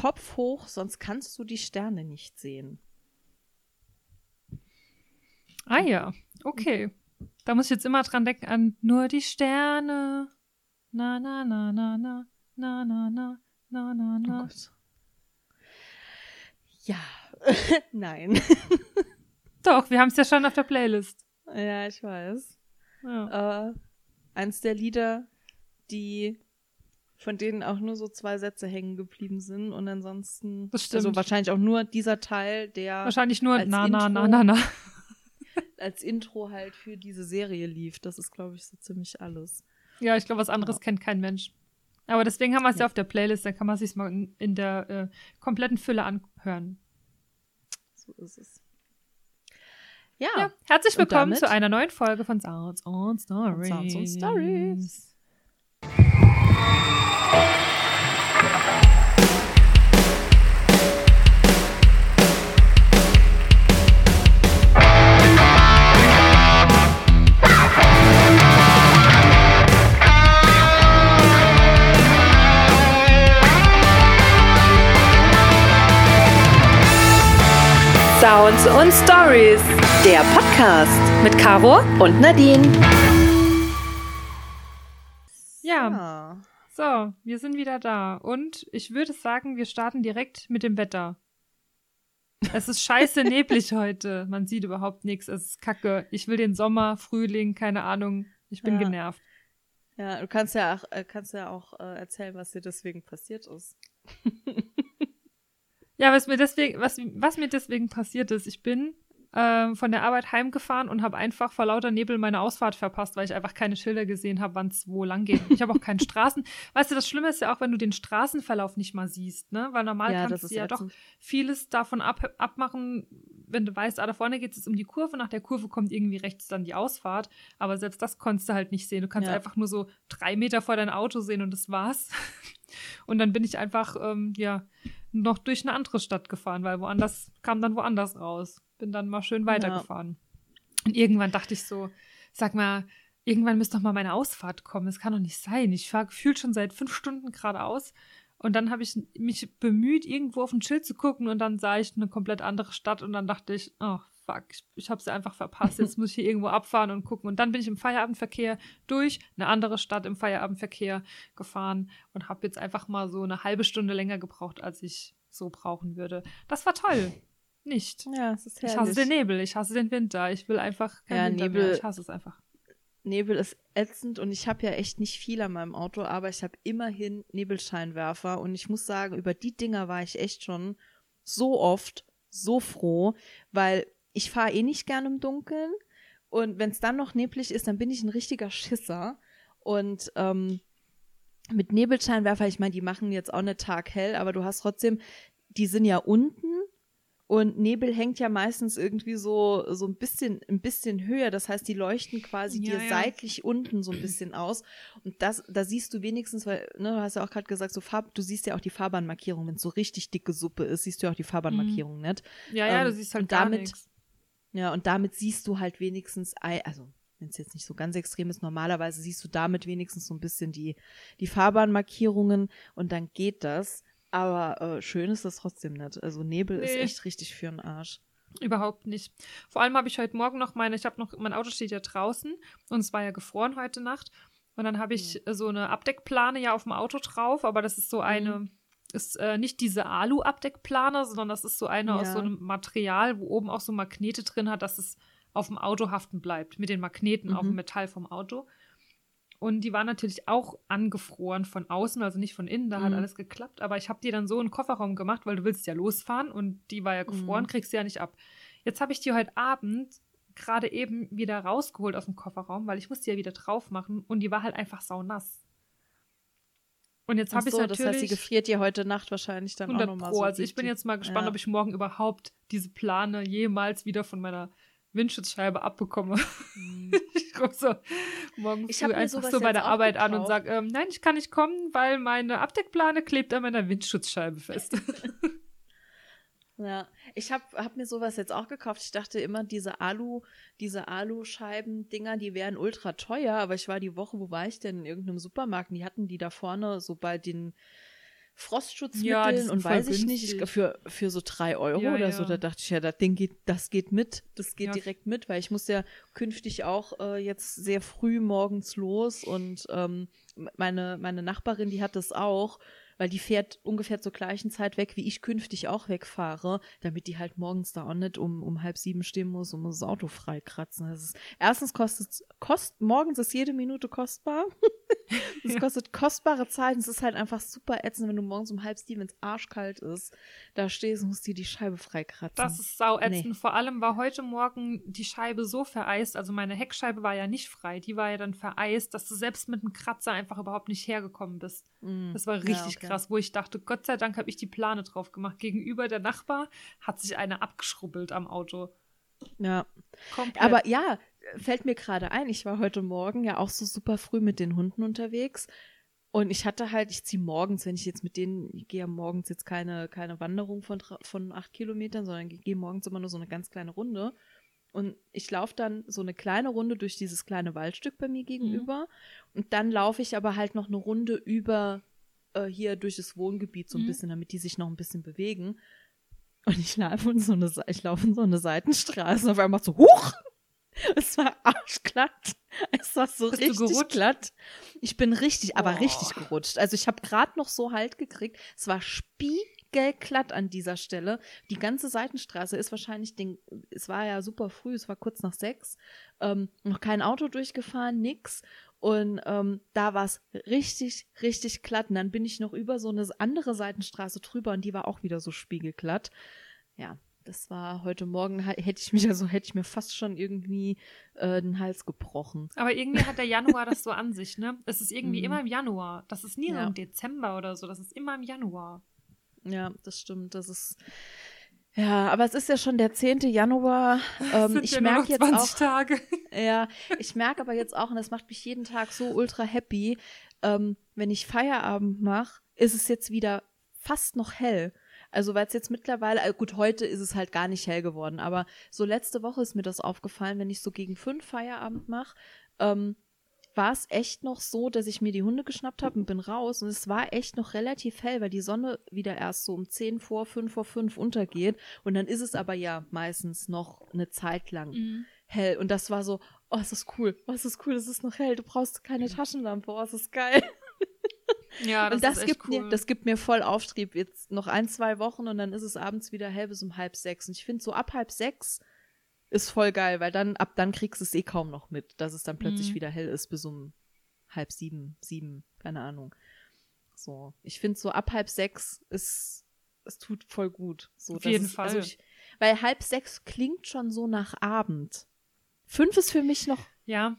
Kopf hoch, sonst kannst du die Sterne nicht sehen. Ah ja, okay. Da muss ich jetzt immer dran denken an nur die Sterne. Na, na, na, na, na, na, na, na, na, na, na. Oh ja, nein. Doch, wir haben es ja schon auf der Playlist. Ja, ich weiß. Ja. Äh, eins der Lieder, die von denen auch nur so zwei Sätze hängen geblieben sind und ansonsten Das stimmt. also wahrscheinlich auch nur dieser Teil, der Wahrscheinlich nur als na, na, Intro. na, na, na. als Intro halt für diese Serie lief. Das ist, glaube ich, so ziemlich alles. Ja, ich glaube, was anderes Ja. kennt kein Mensch. Aber deswegen haben wir es ja. Ja. auf der Playlist, dann kann man sich mal in, in der äh, kompletten Fülle anhören. So ist es. Ja, Ja, herzlich willkommen zu einer neuen Folge von Sounds on Stories. Sounds on Stories. Sounds und Stories, der Podcast Mit Caro? und Nadine. Ja, ja. So, wir sind wieder da. Und ich würde sagen, wir starten direkt mit dem Wetter. Es ist scheiße neblig heute. Man sieht überhaupt nichts. Es ist kacke. Ich will den Sommer, Frühling, keine Ahnung. Ich bin Ja. genervt. Ja, du kannst ja auch, äh, kannst ja auch äh, erzählen, was dir deswegen passiert ist. Ja, was mir deswegen, was, was mir deswegen passiert ist, ich bin ähm, von der Arbeit heimgefahren und habe einfach vor lauter Nebel meine Ausfahrt verpasst, weil ich einfach keine Schilder gesehen habe, wann es wo lang geht. Ich habe auch keinen Straßen. Weißt du, das Schlimme ist ja auch, wenn du den Straßenverlauf nicht mal siehst, ne? Weil normal ja, kannst du ja doch vieles davon ab, abmachen, wenn du weißt, ah, da vorne geht es um die Kurve, nach der Kurve kommt irgendwie rechts dann die Ausfahrt. Aber selbst das konntest du halt nicht sehen. Du kannst Ja. einfach nur so drei Meter vor dein Auto sehen und das war's. Und dann bin ich einfach, ähm, ja, noch durch eine andere Stadt gefahren, weil woanders kam dann woanders raus. Bin dann mal schön weitergefahren. Und irgendwann dachte ich so, sag mal, irgendwann müsste doch mal meine Ausfahrt kommen. Das kann doch nicht sein. Ich fahre gefühlt schon seit fünf Stunden geradeaus. Und dann habe ich mich bemüht, irgendwo auf ein Schild zu gucken und dann sah ich eine komplett andere Stadt und dann dachte ich, oh fuck, ich, ich habe sie einfach verpasst. Jetzt muss ich hier irgendwo abfahren und gucken. Und dann bin ich im Feierabendverkehr durch eine andere Stadt im Feierabendverkehr gefahren und habe jetzt einfach mal so eine halbe Stunde länger gebraucht, als ich so brauchen würde. Das war toll. Nicht. Ja, es ist Ich herrlich. hasse den Nebel, ich hasse den Winter. Ich will einfach kein Ja, Winter Nebel- mehr. Ich hasse es einfach. Nebel ist ätzend und ich habe ja echt nicht viel an meinem Auto, aber ich habe immerhin Nebelscheinwerfer und ich muss sagen, über die Dinger war ich echt schon so oft so froh, weil ich fahre eh nicht gern im Dunkeln und wenn es dann noch neblig ist, dann bin ich ein richtiger Schisser und ähm, mit Nebelscheinwerfer, ich meine, die machen jetzt auch nicht taghell, aber du hast trotzdem, die sind ja unten und Nebel hängt ja meistens irgendwie so, so ein bisschen, ein bisschen höher. Das heißt, die leuchten quasi Ja, dir ja. seitlich unten so ein bisschen aus. Und das, da siehst du wenigstens, weil, ne, du hast ja auch gerade gesagt, so Farb, du siehst ja auch die Fahrbahnmarkierung. Wenn es so richtig dicke Suppe ist, siehst du ja auch die Fahrbahnmarkierung nicht. Ja, ja, du Ähm, siehst halt und damit- nichts. Ja, und damit siehst du halt wenigstens, also wenn es jetzt nicht so ganz extrem ist, normalerweise siehst du damit wenigstens so ein bisschen die, die Fahrbahnmarkierungen und dann geht das. Aber äh, schön ist das trotzdem nicht. Also Nebel ist Nee. echt richtig für den Arsch. Überhaupt nicht. Vor allem habe ich heute Morgen noch meine, ich habe noch, mein Auto steht ja draußen und es war ja gefroren heute Nacht. Und dann habe ich äh, so eine Abdeckplane ja auf dem Auto drauf, aber das ist so eine, ist äh, nicht diese Alu-Abdeckplane, sondern das ist so eine aus Ja. so einem Material, wo oben auch so Magnete drin hat, dass es auf dem Auto haften bleibt, mit den Magneten auf dem Mhm. Metall vom Auto. Und die waren natürlich auch angefroren von außen, also nicht von innen, da hat Mhm. alles geklappt. Aber ich habe die dann so in den Kofferraum gemacht, weil du willst ja losfahren und die war ja gefroren, Mhm. kriegst du ja nicht ab. Jetzt habe ich die heute Abend gerade eben wieder rausgeholt aus dem Kofferraum, weil ich musste die ja wieder drauf machen und die war halt einfach saunass. Und jetzt habe ich so, das natürlich heißt, sie gefriert dir heute Nacht wahrscheinlich dann auch 100 nochmal Pro. so. also ich bin jetzt mal gespannt, ja. ob ich morgen überhaupt diese Plane jemals wieder von meiner Windschutzscheibe abbekomme. ich komme so morgen Ich früh einfach so bei der Arbeit an und sage, ähm, nein, ich kann nicht kommen, weil meine Abdeckplane klebt an meiner Windschutzscheibe fest. Ja, ich habe hab mir sowas jetzt auch gekauft. Ich dachte immer, diese Alu, diese Aluscheiben-Dinger, die wären ultra teuer, aber ich war die Woche, wo war ich denn? In irgendeinem Supermarkt, die hatten die da vorne so bei den Frostschutzmitteln Ja, und weiß ich nicht, ich, günstig. für, für so drei Euro Ja, oder so, ja. da dachte ich ja, das Ding geht, das geht mit, das geht direkt mit, weil ich muss ja künftig auch äh, jetzt sehr früh morgens los und ähm, meine, meine Nachbarin, die hat das auch, weil die fährt ungefähr zur gleichen Zeit weg, wie ich künftig auch wegfahre, damit die halt morgens da auch nicht um, um halb sieben stehen muss und muss das Auto freikratzen. Das ist, erstens kostet, kost, morgens ist jede Minute kostbar. Es Ja. kostet kostbare Zeit und es ist halt einfach super ätzend, wenn du morgens um halb sieben, wenn es arschkalt ist, da stehst und musst dir die Scheibe freikratzen. Das ist sau ätzend. Nee. Vor allem war heute Morgen die Scheibe so vereist, also meine Heckscheibe war ja nicht frei, die war ja dann vereist, dass du selbst mit einem Kratzer einfach überhaupt nicht hergekommen bist. Mm. Das war Ja, richtig okay. Krass, wo ich dachte, Gott sei Dank habe ich die Plane drauf gemacht. Gegenüber der Nachbar hat sich eine abgeschrubbelt am Auto. Ja, Komplett. aber ja, fällt mir gerade ein, ich war heute Morgen ja auch so super früh mit den Hunden unterwegs und ich hatte halt, ich ziehe morgens, wenn ich jetzt mit denen, ich gehe ja morgens jetzt keine, keine Wanderung von, von acht Kilometern, sondern ich gehe morgens immer nur so eine ganz kleine Runde. Und ich laufe dann so eine kleine Runde durch dieses kleine Waldstück bei mir gegenüber. Und dann laufe ich aber halt noch eine Runde über äh, hier durch das Wohngebiet so ein Mhm. bisschen, damit die sich noch ein bisschen bewegen. Und ich laufe in so eine, ich laufe in so eine Seitenstraße und auf einmal so, huch! Es war arschglatt. Es war so Bist richtig gerutscht? glatt. Ich bin richtig, aber Boah. richtig gerutscht. Also ich habe gerade noch so Halt gekriegt. Es war spiegelglatt an dieser Stelle. Die ganze Seitenstraße ist wahrscheinlich, den, es war ja super früh, es war kurz nach sechs, ähm, noch kein Auto durchgefahren, nix. Und ähm, da war es richtig, richtig glatt. Und dann bin ich noch über so eine andere Seitenstraße drüber und die war auch wieder so spiegelglatt. Ja, das war heute Morgen, hätte ich mich, also hätte ich mir fast schon irgendwie äh, den Hals gebrochen. Aber irgendwie hat der Januar das so an sich, ne? Es ist irgendwie Mhm. immer im Januar. Das ist nie so Ja. im Dezember oder so. Das ist immer im Januar. Ja, das stimmt. Das ist. Ja, aber es ist ja schon der 10. Januar. Ähm, ich ja merke jetzt 20 auch. Tage. Ja, ich merke aber jetzt auch, und das macht mich jeden Tag so ultra happy, ähm, wenn ich Feierabend mache, ist es jetzt wieder fast noch hell. Also weil es jetzt mittlerweile, äh, gut, heute ist es halt gar nicht hell geworden, aber so letzte Woche ist mir das aufgefallen, wenn ich so gegen fünf Feierabend mache, ähm, war es echt noch so, dass ich mir die Hunde geschnappt habe und bin raus. Und es war echt noch relativ hell, weil die Sonne wieder erst so um 10 vor, 5 vor 5 untergeht. Und dann ist es aber ja meistens noch eine Zeit lang Mhm. hell. Und das war so, oh, es ist cool, oh, es ist cool, es ist noch hell, du brauchst keine Taschenlampe, oh, es ist geil. Ja, das, und das ist echt gibt cool. mir, das gibt mir voll Auftrieb. Jetzt noch ein, zwei Wochen und dann ist es abends wieder hell bis um halb sechs. Und ich finde, so ab halb sechs ist voll geil, weil dann, ab dann kriegst du es eh kaum noch mit, dass es dann plötzlich Mhm. wieder hell ist bis um halb sieben, sieben, keine Ahnung. So. Ich finde so ab halb sechs ist, es tut voll gut. So, Auf jeden es, Also Fall. ich, weil halb sechs klingt schon so nach Abend. Fünf ist für mich noch ja,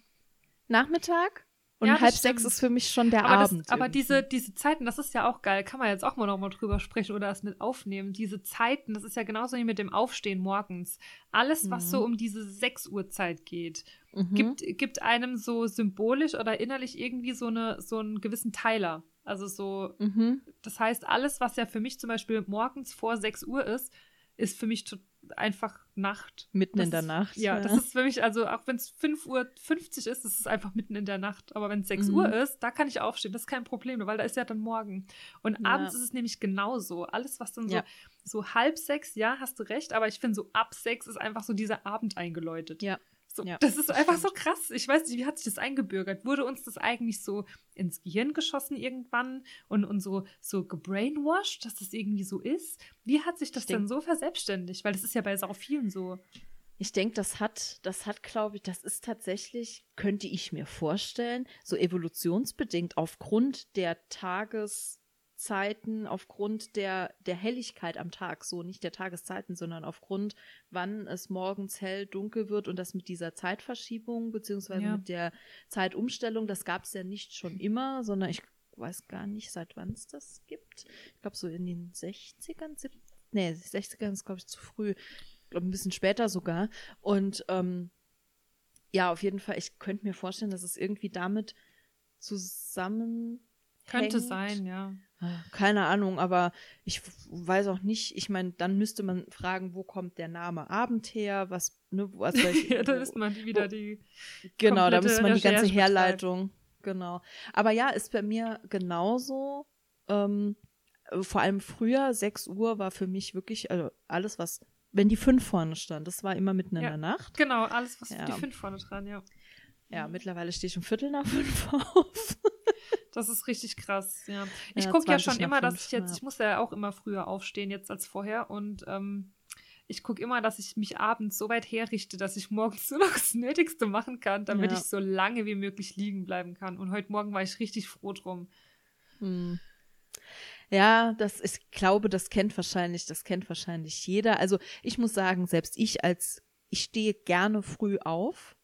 Nachmittag und Ja, halb stimmt. sechs ist für mich schon der aber, Abend. das, aber irgendwie. diese, diese Zeiten, das ist ja auch geil. Kann man jetzt auch mal noch mal drüber sprechen oder das mit aufnehmen. Diese Zeiten, das ist ja genauso wie mit dem Aufstehen morgens. Alles, was Mhm. so um diese 6 Uhr Zeit geht, Mhm. gibt, gibt einem so symbolisch oder innerlich irgendwie so, eine, so einen gewissen Teiler. Also so, Mhm. das heißt, alles, was ja für mich zum Beispiel morgens vor 6 Uhr ist, ist für mich to- einfach Nacht. Mitten Das in der Nacht. Ja, das ist für mich, also auch wenn es 5 Uhr 50 ist, ist es einfach mitten in der Nacht. Aber wenn es 6 Mhm. Uhr ist, da kann ich aufstehen. Das ist kein Problem, weil da ist ja dann morgen. Und Ja. abends ist es nämlich genauso. Alles, was dann so, Ja. so halb sechs, ja, hast du recht, aber ich finde so ab sechs ist einfach so dieser Abend eingeläutet. Ja. So, Ja, das ist das einfach stimmt. so krass. Ich weiß nicht, wie hat sich das eingebürgert? Wurde uns das eigentlich so ins Gehirn geschossen irgendwann und, und so, so gebrainwashed, dass das irgendwie so ist? Wie hat sich das denn so verselbstständigt? Weil das ist ja bei sau vielen so. Ich denke, das hat, das hat, glaube ich, das ist tatsächlich, könnte ich mir vorstellen, so evolutionsbedingt aufgrund der Tageszeiten, aufgrund der, der Helligkeit am Tag, so nicht der Tageszeiten, sondern aufgrund, wann es morgens hell, dunkel wird und das mit dieser Zeitverschiebung, beziehungsweise Ja. mit der Zeitumstellung, das gab es ja nicht schon immer, sondern ich weiß gar nicht, seit wann es das gibt. Ich glaube, so in den 60ern, 70, nee, 60ern ist, glaube ich, zu früh. Ich glaube, ein bisschen später sogar. Und ähm, ja, auf jeden Fall, ich könnte mir vorstellen, dass es irgendwie damit zusammen Könnte sein, ja. Keine Ahnung, aber ich weiß auch nicht. Ich meine, dann müsste man fragen, wo kommt der Name Abend her? Was, ne, was welche, ja, da ist man wieder die. Genau, da muss man die ganze Herleitung. Genau. Aber ja, ist bei mir genauso. Ähm, äh, vor allem früher, 6 Uhr war für mich wirklich, also alles, was, wenn die 5 vorne stand, das war immer mitten in Ja. der Nacht. Genau, alles, was Ja. die fünf vorne dran, ja. Ja, mittlerweile stehe ich um Viertel nach fünf auf. Das ist richtig krass, ja. Ich Ja, gucke ja 20 schon immer, dass ich jetzt, ja. ich muss ja auch immer früher aufstehen jetzt als vorher und ähm, ich gucke immer, dass ich mich abends so weit herrichte, dass ich morgens nur noch das Nötigste machen kann, damit Ja. ich so lange wie möglich liegen bleiben kann. Und heute Morgen war ich richtig froh drum. Hm. Ja, das ist, ich glaube, das kennt wahrscheinlich, das kennt wahrscheinlich jeder. Also ich muss sagen, selbst ich als, ich stehe gerne früh auf.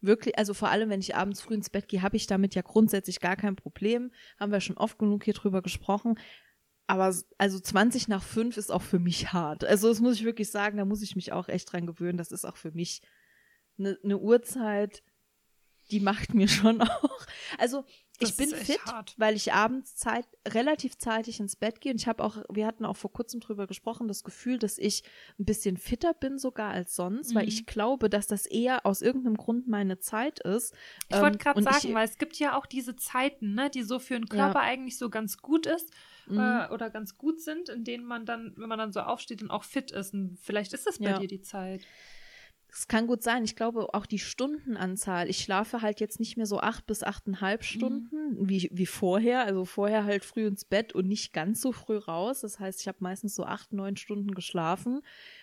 Wirklich, also vor allem, wenn ich abends früh ins Bett gehe, habe ich damit ja grundsätzlich gar kein Problem. Haben wir schon oft genug hier drüber gesprochen. Aber also 20 nach 5 ist auch für mich hart. Also das muss ich wirklich sagen, da muss ich mich auch echt dran gewöhnen. Das ist auch für mich eine ne Uhrzeit, die macht mir schon auch. Also ich Das bin ist echt fit, hart. weil ich abends Zeit, relativ zeitig ins Bett gehe. Und ich habe auch, wir hatten auch vor kurzem drüber gesprochen, das Gefühl, dass ich ein bisschen fitter bin sogar als sonst, weil Mhm. ich glaube, dass das eher aus irgendeinem Grund meine Zeit ist. Ich wollte Ähm, gerade sagen, ich- weil es gibt ja auch diese Zeiten, ne, die so für den Ja. Körper eigentlich so ganz gut ist Mhm. äh, oder ganz gut sind, in denen man dann, wenn man dann so aufsteht und auch fit ist. Und vielleicht ist das bei Ja. dir die Zeit. Es kann gut sein. Ich glaube auch die Stundenanzahl. Ich schlafe halt jetzt nicht mehr so acht bis achteinhalb Stunden wie, wie vorher. Also vorher halt früh ins Bett und nicht ganz so früh raus. Das heißt, ich habe meistens so acht, neun Stunden geschlafen.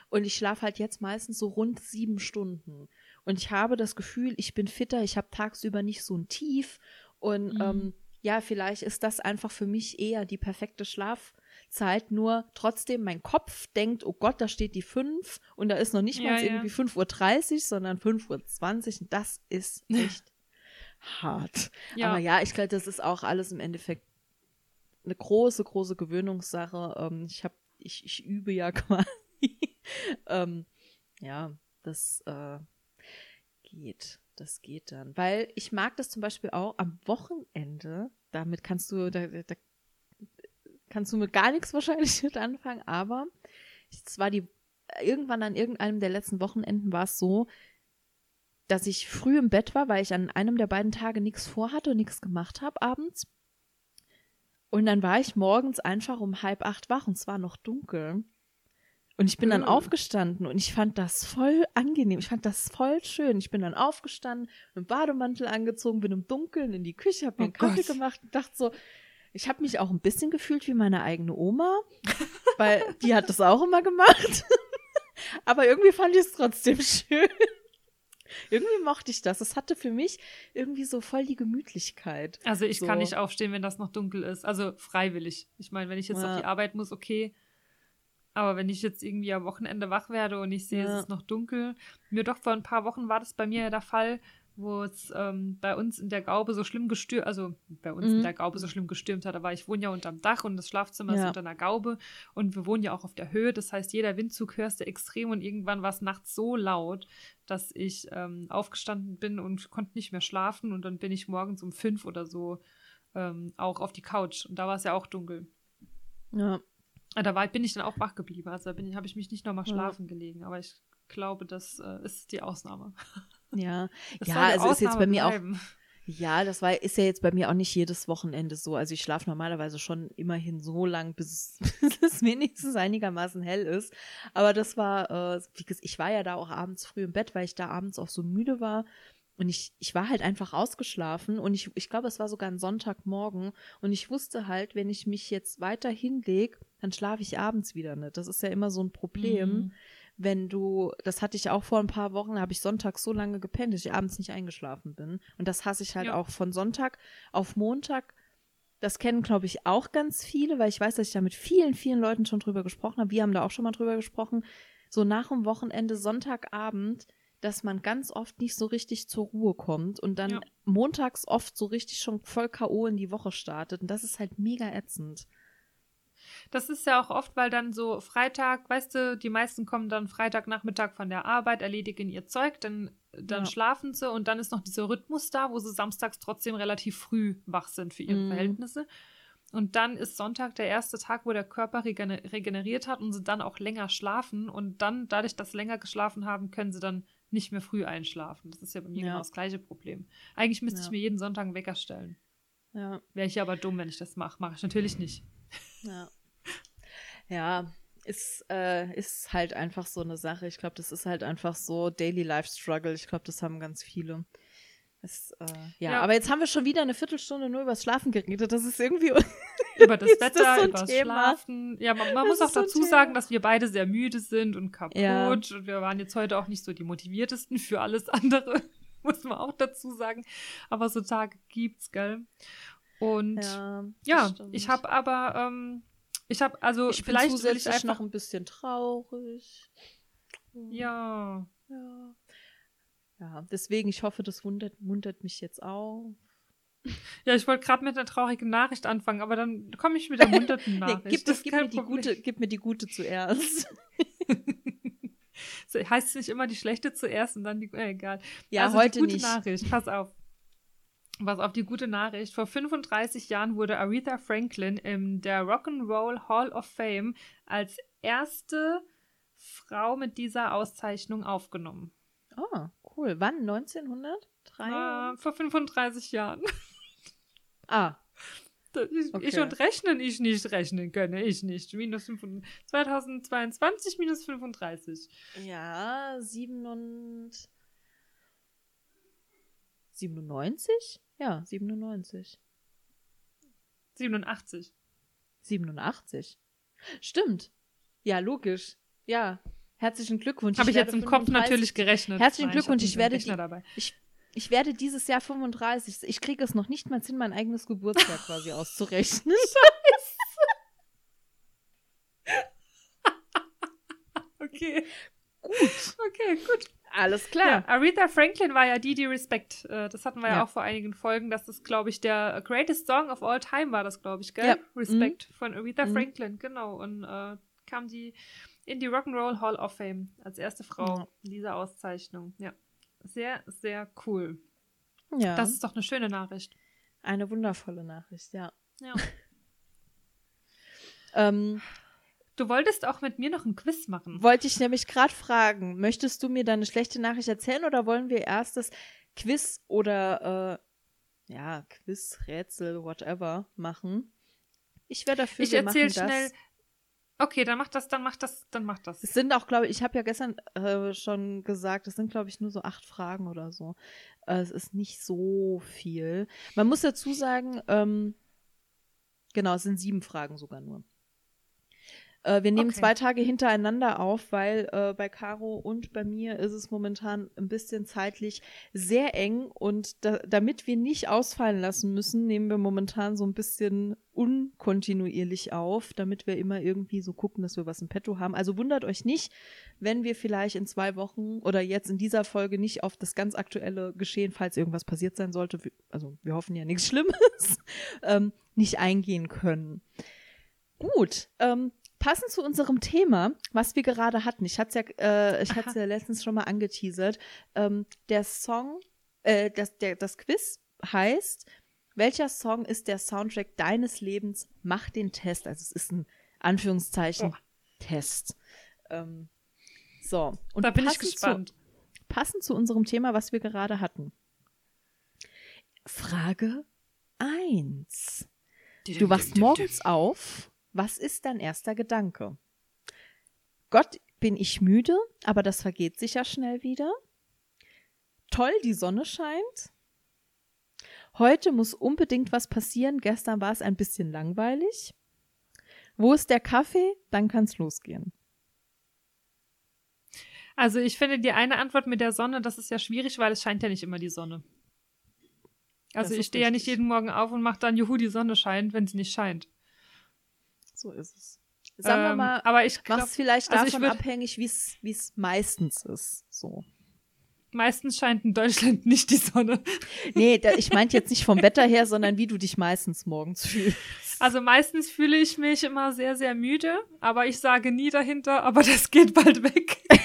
Und ich schlafe halt jetzt meistens so rund sieben Stunden. Und ich habe das Gefühl, ich bin fitter. Ich habe tagsüber nicht so ein Tief. Und Mhm. ähm, ja, vielleicht ist das einfach für mich eher die perfekte Schlafzeit. Nur trotzdem, mein Kopf denkt, oh Gott, da steht die 5 und da ist noch nicht Ja, mal ja. irgendwie 5.30 Uhr, sondern 5.20 Uhr. Und das ist echt hart. Ja. Aber ja, ich glaube, das ist auch alles im Endeffekt eine große, große Gewöhnungssache. Ähm, ich habe, ich, ich übe ja quasi. ähm, ja, das äh, geht. Das geht dann. Weil ich mag das zum Beispiel auch am Wochenende. Damit kannst du, da, da kannst du mit gar nichts wahrscheinlich mit anfangen, aber es war die, irgendwann an irgendeinem der letzten Wochenenden war es so, dass ich früh im Bett war, weil ich an einem der beiden Tage nichts vorhatte und nichts gemacht habe abends. Und dann war ich morgens einfach um halb acht wach und es war noch dunkel. Und ich bin dann aufgestanden und ich fand das voll angenehm. Ich fand das voll schön. Ich bin dann aufgestanden, mit dem Bademantel angezogen, bin im Dunkeln in die Küche, habe mir Oh einen Kaffee Gott. gemacht und dachte so, ich habe mich auch ein bisschen gefühlt wie meine eigene Oma, weil die hat das auch immer gemacht. Aber irgendwie fand ich es trotzdem schön. Irgendwie mochte ich das. Es hatte für mich irgendwie so voll die Gemütlichkeit. Also ich kann So. nicht aufstehen, wenn das noch dunkel ist. Also freiwillig. Ich meine, wenn ich jetzt Ja. auf die Arbeit muss, okay. Aber wenn ich jetzt irgendwie am Wochenende wach werde und ich sehe, Ja. es ist noch dunkel. Mir doch vor ein paar Wochen war das bei mir ja der Fall, wo es ähm, bei uns in der Gaube so schlimm gestürmt, also bei uns in Mhm. der Gaube so schlimm gestürmt hat. Aber ich wohne ja unterm Dach und das Schlafzimmer ist Ja. unter einer Gaube und wir wohnen ja auch auf der Höhe. Das heißt, jeder Windzug hörst du extrem und irgendwann war es nachts so laut, dass ich ähm, aufgestanden bin und konnte nicht mehr schlafen und dann bin ich morgens um fünf oder so ähm, auch auf die Couch und da war es ja auch dunkel. Ja. Ah, Da war, bin ich dann auch wach geblieben, also da bin ich- habe ich mich nicht nochmal Ja. schlafen gelegen, aber ich glaube, das äh, ist die Ausnahme. Ja, Das ja, also ist jetzt bei mir auch, bleiben. ja, das war, ist ja jetzt bei mir auch nicht jedes Wochenende so. Also ich schlafe normalerweise schon immerhin so lang, bis, bis es wenigstens einigermaßen hell ist. Aber das war, äh, wie gesagt, ich war ja da auch abends früh im Bett, weil ich da abends auch so müde war. Und ich, ich war halt einfach ausgeschlafen und ich, ich glaube, es war sogar ein Sonntagmorgen und ich wusste halt, wenn ich mich jetzt weiter hinlege, dann schlafe ich abends wieder nicht. Das ist ja immer so ein Problem Mhm. Wenn du, das hatte ich auch vor ein paar Wochen, da habe ich sonntags so lange gepennt, dass ich abends nicht eingeschlafen bin. Und das hasse ich halt Ja. auch von Sonntag auf Montag. Das kennen, glaube ich, auch ganz viele, weil ich weiß, dass ich da mit vielen, vielen Leuten schon drüber gesprochen habe. Wir haben da auch schon mal drüber gesprochen. So nach dem Wochenende, Sonntagabend, dass man ganz oft nicht so richtig zur Ruhe kommt und dann Ja. montags oft so richtig schon voll K.O. in die Woche startet. Und das ist halt mega ätzend. Das ist ja auch oft, weil dann so Freitag, weißt du, die meisten kommen dann Freitagnachmittag von der Arbeit, erledigen ihr Zeug, dann, dann Ja. schlafen sie und dann ist noch dieser Rhythmus da, wo sie samstags trotzdem relativ früh wach sind für ihre Mhm. Verhältnisse. Und dann ist Sonntag der erste Tag, wo der Körper regener regeneriert hat und sie dann auch länger schlafen. Und dann, dadurch, dass sie länger geschlafen haben, können sie dann nicht mehr früh einschlafen. Das ist ja bei mir Ja. genau das gleiche Problem. Eigentlich müsste ich Ja. mir jeden Sonntag einen Wecker stellen. Ja, Wäre ich aber dumm, wenn ich das mache. Mache ich natürlich nicht. ja. Ja, ist, äh, ist halt einfach so eine Sache. Ich glaube, das ist halt einfach so Daily Life Struggle. Ich glaube, das haben ganz viele. Es, äh, ja. Ja. aber jetzt haben wir schon wieder eine Viertelstunde nur übers Schlafen geredet. Das ist irgendwie. Über das Ist das Wetter, so über das? Schlafen. Ja, man, man Das muss auch so dazu Thema. sagen, dass wir beide sehr müde sind und kaputt. Ja. Und wir waren jetzt heute auch nicht so die motiviertesten für alles andere, muss man auch dazu sagen. Aber so Tage gibt's, gell? Und ja, ja, das ich habe aber, ähm, ich habe, also ich bin vielleicht ich zusätzlich einfach, noch ein bisschen traurig. ja, Ja. Ja, deswegen, ich hoffe, das wundert, muntert mich jetzt auf. ja, ich wollte gerade mit einer traurigen Nachricht anfangen, aber dann komme ich mit der munterten Nee, Nachricht. gib, Das gib, mir die Problem. gute, gib mir die gute zuerst. So, heißt es nicht immer die schlechte zuerst und dann die, äh, egal. Ja, also heute die gute nicht. Nachricht, pass auf. Pass auf die gute Nachricht. Vor 35 Jahren wurde Aretha Franklin in der Rock'n'Roll Hall of Fame als erste Frau mit dieser Auszeichnung aufgenommen. Oh, cool. Wann? 1903? Äh, vor 35 Jahren. ah, Ich, Okay. ich und rechnen ich nicht rechnen können. Ich nicht. Minus 5, 2022 minus 35. ja, 97. 97? Ja, 97. 87. 87. Stimmt. Ja, logisch. Ja. Herzlichen Glückwunsch. Habe ich werde jetzt im Kopf 35 natürlich gerechnet. Herzlichen Nein, ich Glückwunsch, ich nicht werde die- dabei. Ich, ich werde dieses Jahr 35. Ich kriege es noch nicht mal hin, mein eigenes Geburtsjahr quasi auszurechnen. Okay. Gut. Okay, gut. Alles Ja, klar. Aretha Franklin war ja die, die Respect. Äh, das hatten wir ja. Ja. auch vor einigen Folgen, dass das, glaube ich, der greatest song of all time war, das, glaube ich, gell? Ja. Respect von Aretha Mhm. Franklin, genau. Und äh, kam die in die Rock'n'Roll Hall of Fame als erste Frau Ja. in dieser Auszeichnung. Ja. Sehr, sehr cool. Ja. Das ist doch eine schöne Nachricht. eine wundervolle Nachricht, ja. Ja. Ähm, Du wolltest auch mit mir noch ein Quiz machen. wollte ich nämlich gerade fragen, möchtest du mir deine schlechte Nachricht erzählen oder wollen wir erst das Quiz oder äh, ja, Quiz, Rätsel, whatever machen? Ich wäre dafür, ich wir das. schnell. Okay, dann mach das, dann mach das, dann mach das. Es sind auch, glaube ich, ich habe ja gestern äh, schon gesagt, es sind, glaube ich, nur so acht Fragen oder so. Äh, es ist nicht so viel. Man muss dazu sagen, ähm, genau, es sind sieben Fragen sogar nur. Äh, wir nehmen Okay. zwei Tage hintereinander auf, weil äh, bei Caro und bei mir ist es momentan ein bisschen zeitlich sehr eng und da, damit wir nicht ausfallen lassen müssen, nehmen wir momentan so ein bisschen unkontinuierlich auf, damit wir immer irgendwie so gucken, dass wir was im Petto haben. Also wundert euch nicht, wenn wir vielleicht in zwei Wochen oder jetzt in dieser Folge nicht auf das ganz aktuelle Geschehen, falls irgendwas passiert sein sollte, also wir hoffen ja nichts Schlimmes, ähm, nicht eingehen können. Gut, ähm, passend zu unserem Thema, was wir gerade hatten, ich hatte es ja, äh, ich hatte ja letztens schon mal angeteasert, ähm, der Song, äh, das, der, das Quiz heißt, welcher Song ist der Soundtrack deines Lebens? Mach den Test. Also es ist ein Anführungszeichen Oh. Test. Ähm, so. Und da bin ich gespannt. Zu, passend zu unserem Thema, was wir gerade hatten. Frage 1. Du wachst morgens auf. Was ist dein erster Gedanke? Gott, bin ich müde, aber das vergeht sicher schnell wieder. Toll, die Sonne scheint. Heute muss unbedingt was passieren. Gestern war es ein bisschen langweilig. Wo ist der Kaffee? Dann kann's losgehen. Also ich finde die eine Antwort mit der Sonne, das ist ja schwierig, weil es scheint ja nicht immer die Sonne. Also ich stehe ja nicht jeden Morgen auf und mache dann, juhu, die Sonne scheint, wenn sie nicht scheint. So ist es. Sagen wir Ähm, mal, aber ich glaube, mach's vielleicht also davon würd- abhängig, wie es meistens ist. So. meistens scheint in Deutschland nicht die Sonne. Nee, da, ich meinte jetzt nicht vom Wetter her, sondern wie du dich meistens morgens fühlst. Also meistens fühle ich mich immer sehr, sehr müde, aber ich sage nie dahinter, aber das geht bald weg.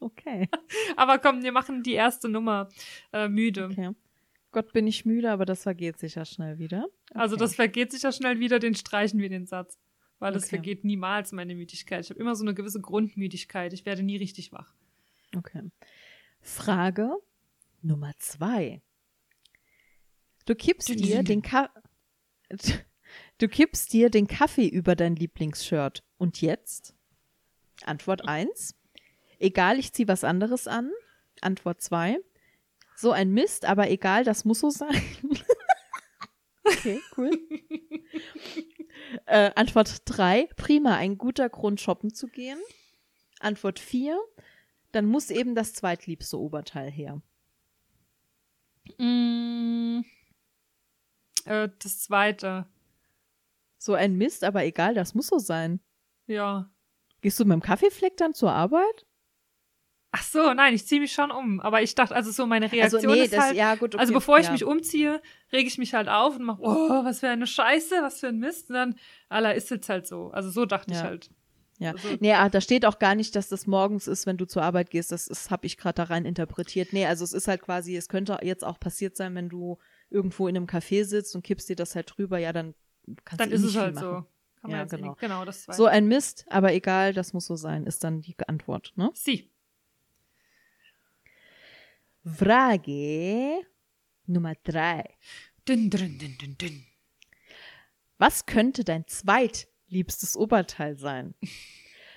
Okay. aber komm, wir machen die erste Nummer äh, müde. okay. Gott, bin ich müde, aber das vergeht sicher schnell wieder. Okay. Also das vergeht sicher schnell wieder, den streichen wir den Satz. Weil es Okay. vergeht niemals meine Müdigkeit. Ich habe immer so eine gewisse Grundmüdigkeit. Ich werde nie richtig wach. Okay. Frage Nummer zwei. Du kippst dir den Ka Du kippst dir den Kaffee über dein Lieblingsshirt. Und jetzt? Antwort 1. Egal, ich zieh was anderes an. Antwort 2. So ein Mist, aber egal, das muss so sein. okay, cool. äh, Antwort 3. Prima, ein guter Grund, shoppen zu gehen. Antwort 4. Dann muss eben das zweitliebste Oberteil her. Mm, äh, das zweite. So ein Mist, aber egal, das muss so sein. Ja. Gehst du mit dem Kaffeefleck dann zur Arbeit? Ach so, nein, ich ziehe mich schon um. Aber ich dachte, also so meine Reaktion Also, nee, ist das, halt, ja, gut, okay, also bevor ich ja. mich umziehe, rege ich mich halt auf und mache, oh, was für eine Scheiße, was für ein Mist. Und dann, Allah, ist jetzt halt so. Also so dachte ich Ja. halt. Ja. Also- nee, ah, da steht auch gar nicht, dass das morgens ist, wenn du zur Arbeit gehst. Das, das habe ich gerade da rein interpretiert. Nee, also es ist halt quasi, es könnte jetzt auch passiert sein, wenn du irgendwo in einem Café sitzt und kippst dir das halt drüber, ja, dann kannst Dann du eh ist nicht es halt machen. so. Kann man Ja, genau. nicht- genau, das zweite. So ein Mist, aber egal, das muss so sein, ist dann die Antwort, ne? Sie. Frage Nummer drei. Dün, dün, dün, dün. Was könnte dein zweitliebstes Oberteil sein?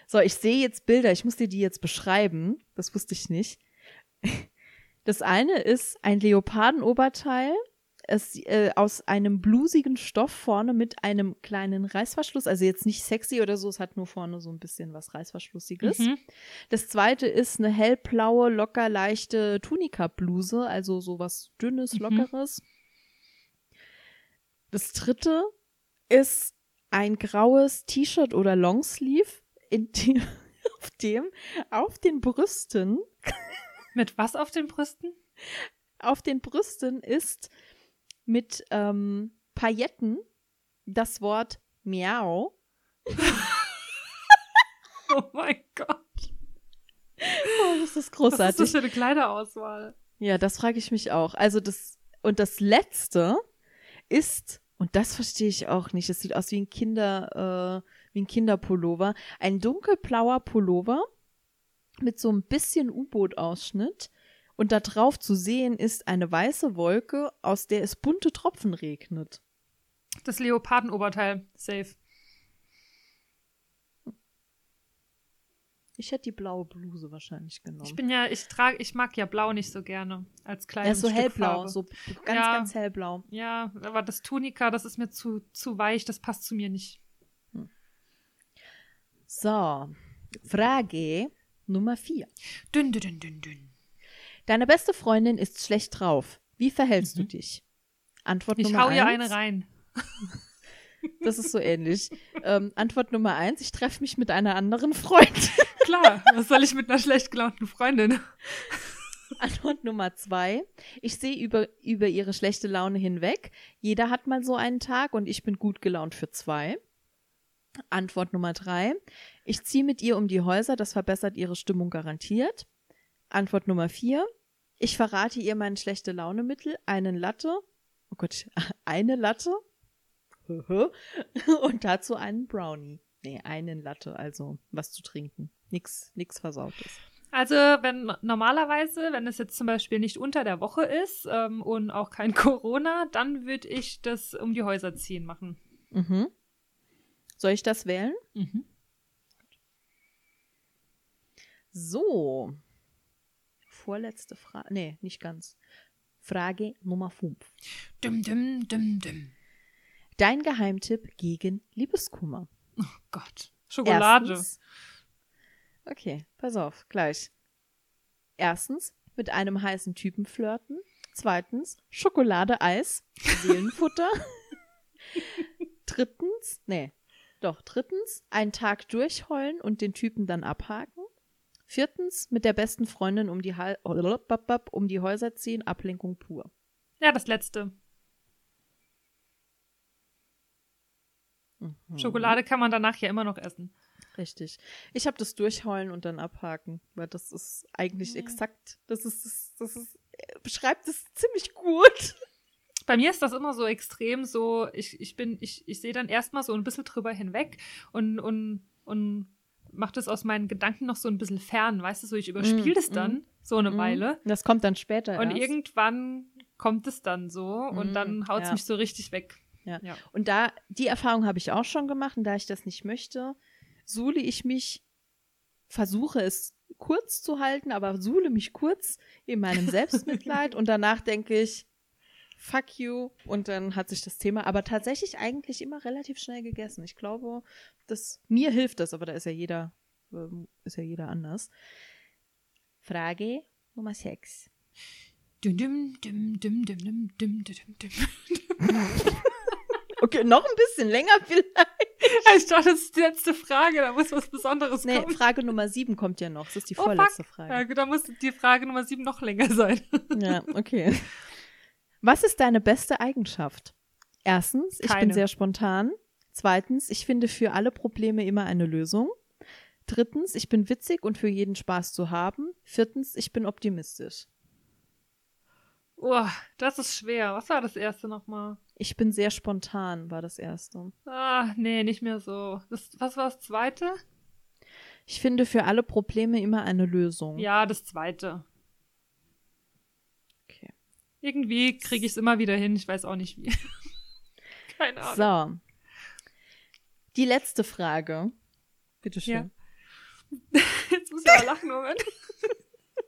So, ich sehe jetzt Bilder, ich muss dir die jetzt beschreiben. Das wusste ich nicht. Das eine ist ein Leopardenoberteil es, äh, aus einem blusigen Stoff vorne mit einem kleinen Reißverschluss. Also jetzt nicht sexy oder so, es hat nur vorne so ein bisschen was Reißverschlussiges. Mhm. Das zweite ist eine hellblaue, locker leichte Tunika-Bluse, also so was dünnes, Mhm. lockeres. Das dritte ist ein graues T-Shirt oder Longsleeve, in dem, auf dem auf den Brüsten, Mit was auf den Brüsten? auf den Brüsten ist mit ähm, Pailletten das Wort Miau. Oh mein Gott. Oh, das ist Was ist großartig. das für eine Kleiderauswahl? Ja, das frage ich mich auch. Also das und das letzte ist und das verstehe ich auch nicht. Es sieht aus wie ein Kinder äh, wie ein Kinderpullover, ein dunkelblauer Pullover mit so ein bisschen U-Boot-Ausschnitt und da drauf zu sehen ist eine weiße Wolke, aus der es bunte Tropfen regnet. Das Leopardenoberteil. Safe. Ich hätte die blaue Bluse wahrscheinlich genommen. Ich bin ja, ich trage, ich mag ja blau nicht so gerne als ja, kleines so hellblau, Farbe. so ganz Ja. ganz hellblau. Ja, aber das Tunika, das ist mir zu, zu weich, das passt zu mir nicht. So, Frage Nummer vier. Dünn, dünn, dünn, dünn. Deine beste Freundin ist schlecht drauf. Wie verhältst du Mhm. dich? Antwort Ich Nummer hau eins. ihr eine rein. Das ist so ähnlich. ähm, Antwort Nummer eins. Ich treffe mich mit einer anderen Freundin. Klar, was soll ich mit einer schlecht gelaunten Freundin? Antwort Nummer zwei. Ich sehe über, über ihre schlechte Laune hinweg. Jeder hat mal so einen Tag und ich bin gut gelaunt für zwei. Antwort Nummer drei. Ich ziehe mit ihr um die Häuser, das verbessert ihre Stimmung garantiert. Antwort Nummer vier. Ich verrate ihr mein schlechte Launemittel, einen Latte. Oh Gott, eine Latte. Und dazu einen Brownie. Nee, einen Latte, also was zu trinken. Nix, nix Versautes. Also, wenn normalerweise, wenn es jetzt zum Beispiel nicht unter der Woche ist ähm, und auch kein Corona, dann würde ich das um die Häuser ziehen machen. Mhm. Soll ich das wählen? Mhm. So. Vorletzte Frage. Nee, nicht ganz. Frage Nummer 5. Düm, düm, düm, düm. Dein Geheimtipp gegen Liebeskummer. Oh Gott. Schokolade. Erstens, okay, pass auf, gleich. Erstens, mit einem heißen Typen flirten. Zweitens, Schokolade, Eis, Seelenfutter. drittens, nee, doch, drittens, einen Tag durchheulen und den Typen dann abhaken. Viertens, mit der besten Freundin um die, Hal um die Häuser ziehen, Ablenkung pur. Ja, das letzte. Mhm. Schokolade kann man danach ja immer noch essen. Richtig. Ich habe das durchheulen und dann abhaken, weil das ist eigentlich exakt, das ist, das, das ist, äh, beschreibt es ziemlich gut. Bei mir ist das immer so extrem so, ich, ich bin, ich, ich sehe dann erstmal so ein bisschen drüber hinweg und, und, und mache das aus meinen Gedanken noch so ein bisschen fern, weißt du, so ich überspiele Mm, das dann so eine Mhm. Weile Das kommt dann später und erst. irgendwann kommt es dann so und Mm, dann haut es ja. mich so richtig weg. Ja. Ja. Und da, die Erfahrung habe ich auch schon gemacht und da ich das nicht möchte, suhle ich mich, versuche es kurz zu halten, aber suhle mich kurz in meinem Selbstmitleid und danach denke ich, fuck you. Und dann hat sich das Thema aber tatsächlich eigentlich immer relativ schnell gegessen. Ich glaube, das, mir hilft das, aber da ist ja jeder, ähm, ist ja jeder anders. Frage Nummer 6. Okay, noch ein bisschen länger vielleicht. Ich dachte, das ist die letzte Frage, da muss was Besonderes nee, kommen. Nee, Frage Nummer sieben kommt ja noch, das ist die oh, vorletzte fuck. Frage. Ja, da muss die Frage Nummer sieben noch länger sein. Ja, okay. Was ist deine beste Eigenschaft? Erstens, ich bin Keine. sehr spontan. Zweitens, ich finde für alle Probleme immer eine Lösung. Drittens, ich bin witzig und für jeden Spaß zu haben. Viertens, ich bin optimistisch. Oh, das ist schwer. Was war das erste nochmal? Ich bin sehr spontan, war das erste. Ah, nee, nicht mehr so. Das, was war das zweite? Ich finde für alle Probleme immer eine Lösung. Ja, das zweite. Irgendwie kriege ich es immer wieder hin. Ich weiß auch nicht wie. Keine Ahnung. So. Die letzte Frage. Bitte schön. Ja. Jetzt muss ich aber lachen, Moment.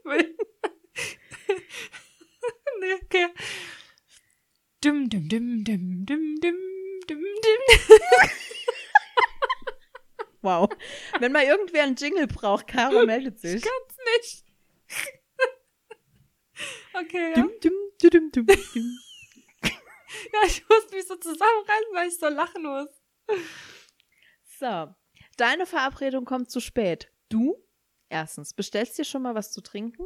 Nee, okay. Dum, dum, dum, dum, dum, dum, dum, dum. Wow. Wenn mal irgendwer einen Jingle braucht, Caro meldet sich. Ich kann's nicht. Okay, ja. Dum, dum, dum. Ja, ich muss mich so zusammenreißen, weil ich so lachen muss. So, deine Verabredung kommt zu spät. Du, erstens, bestellst dir schon mal was zu trinken.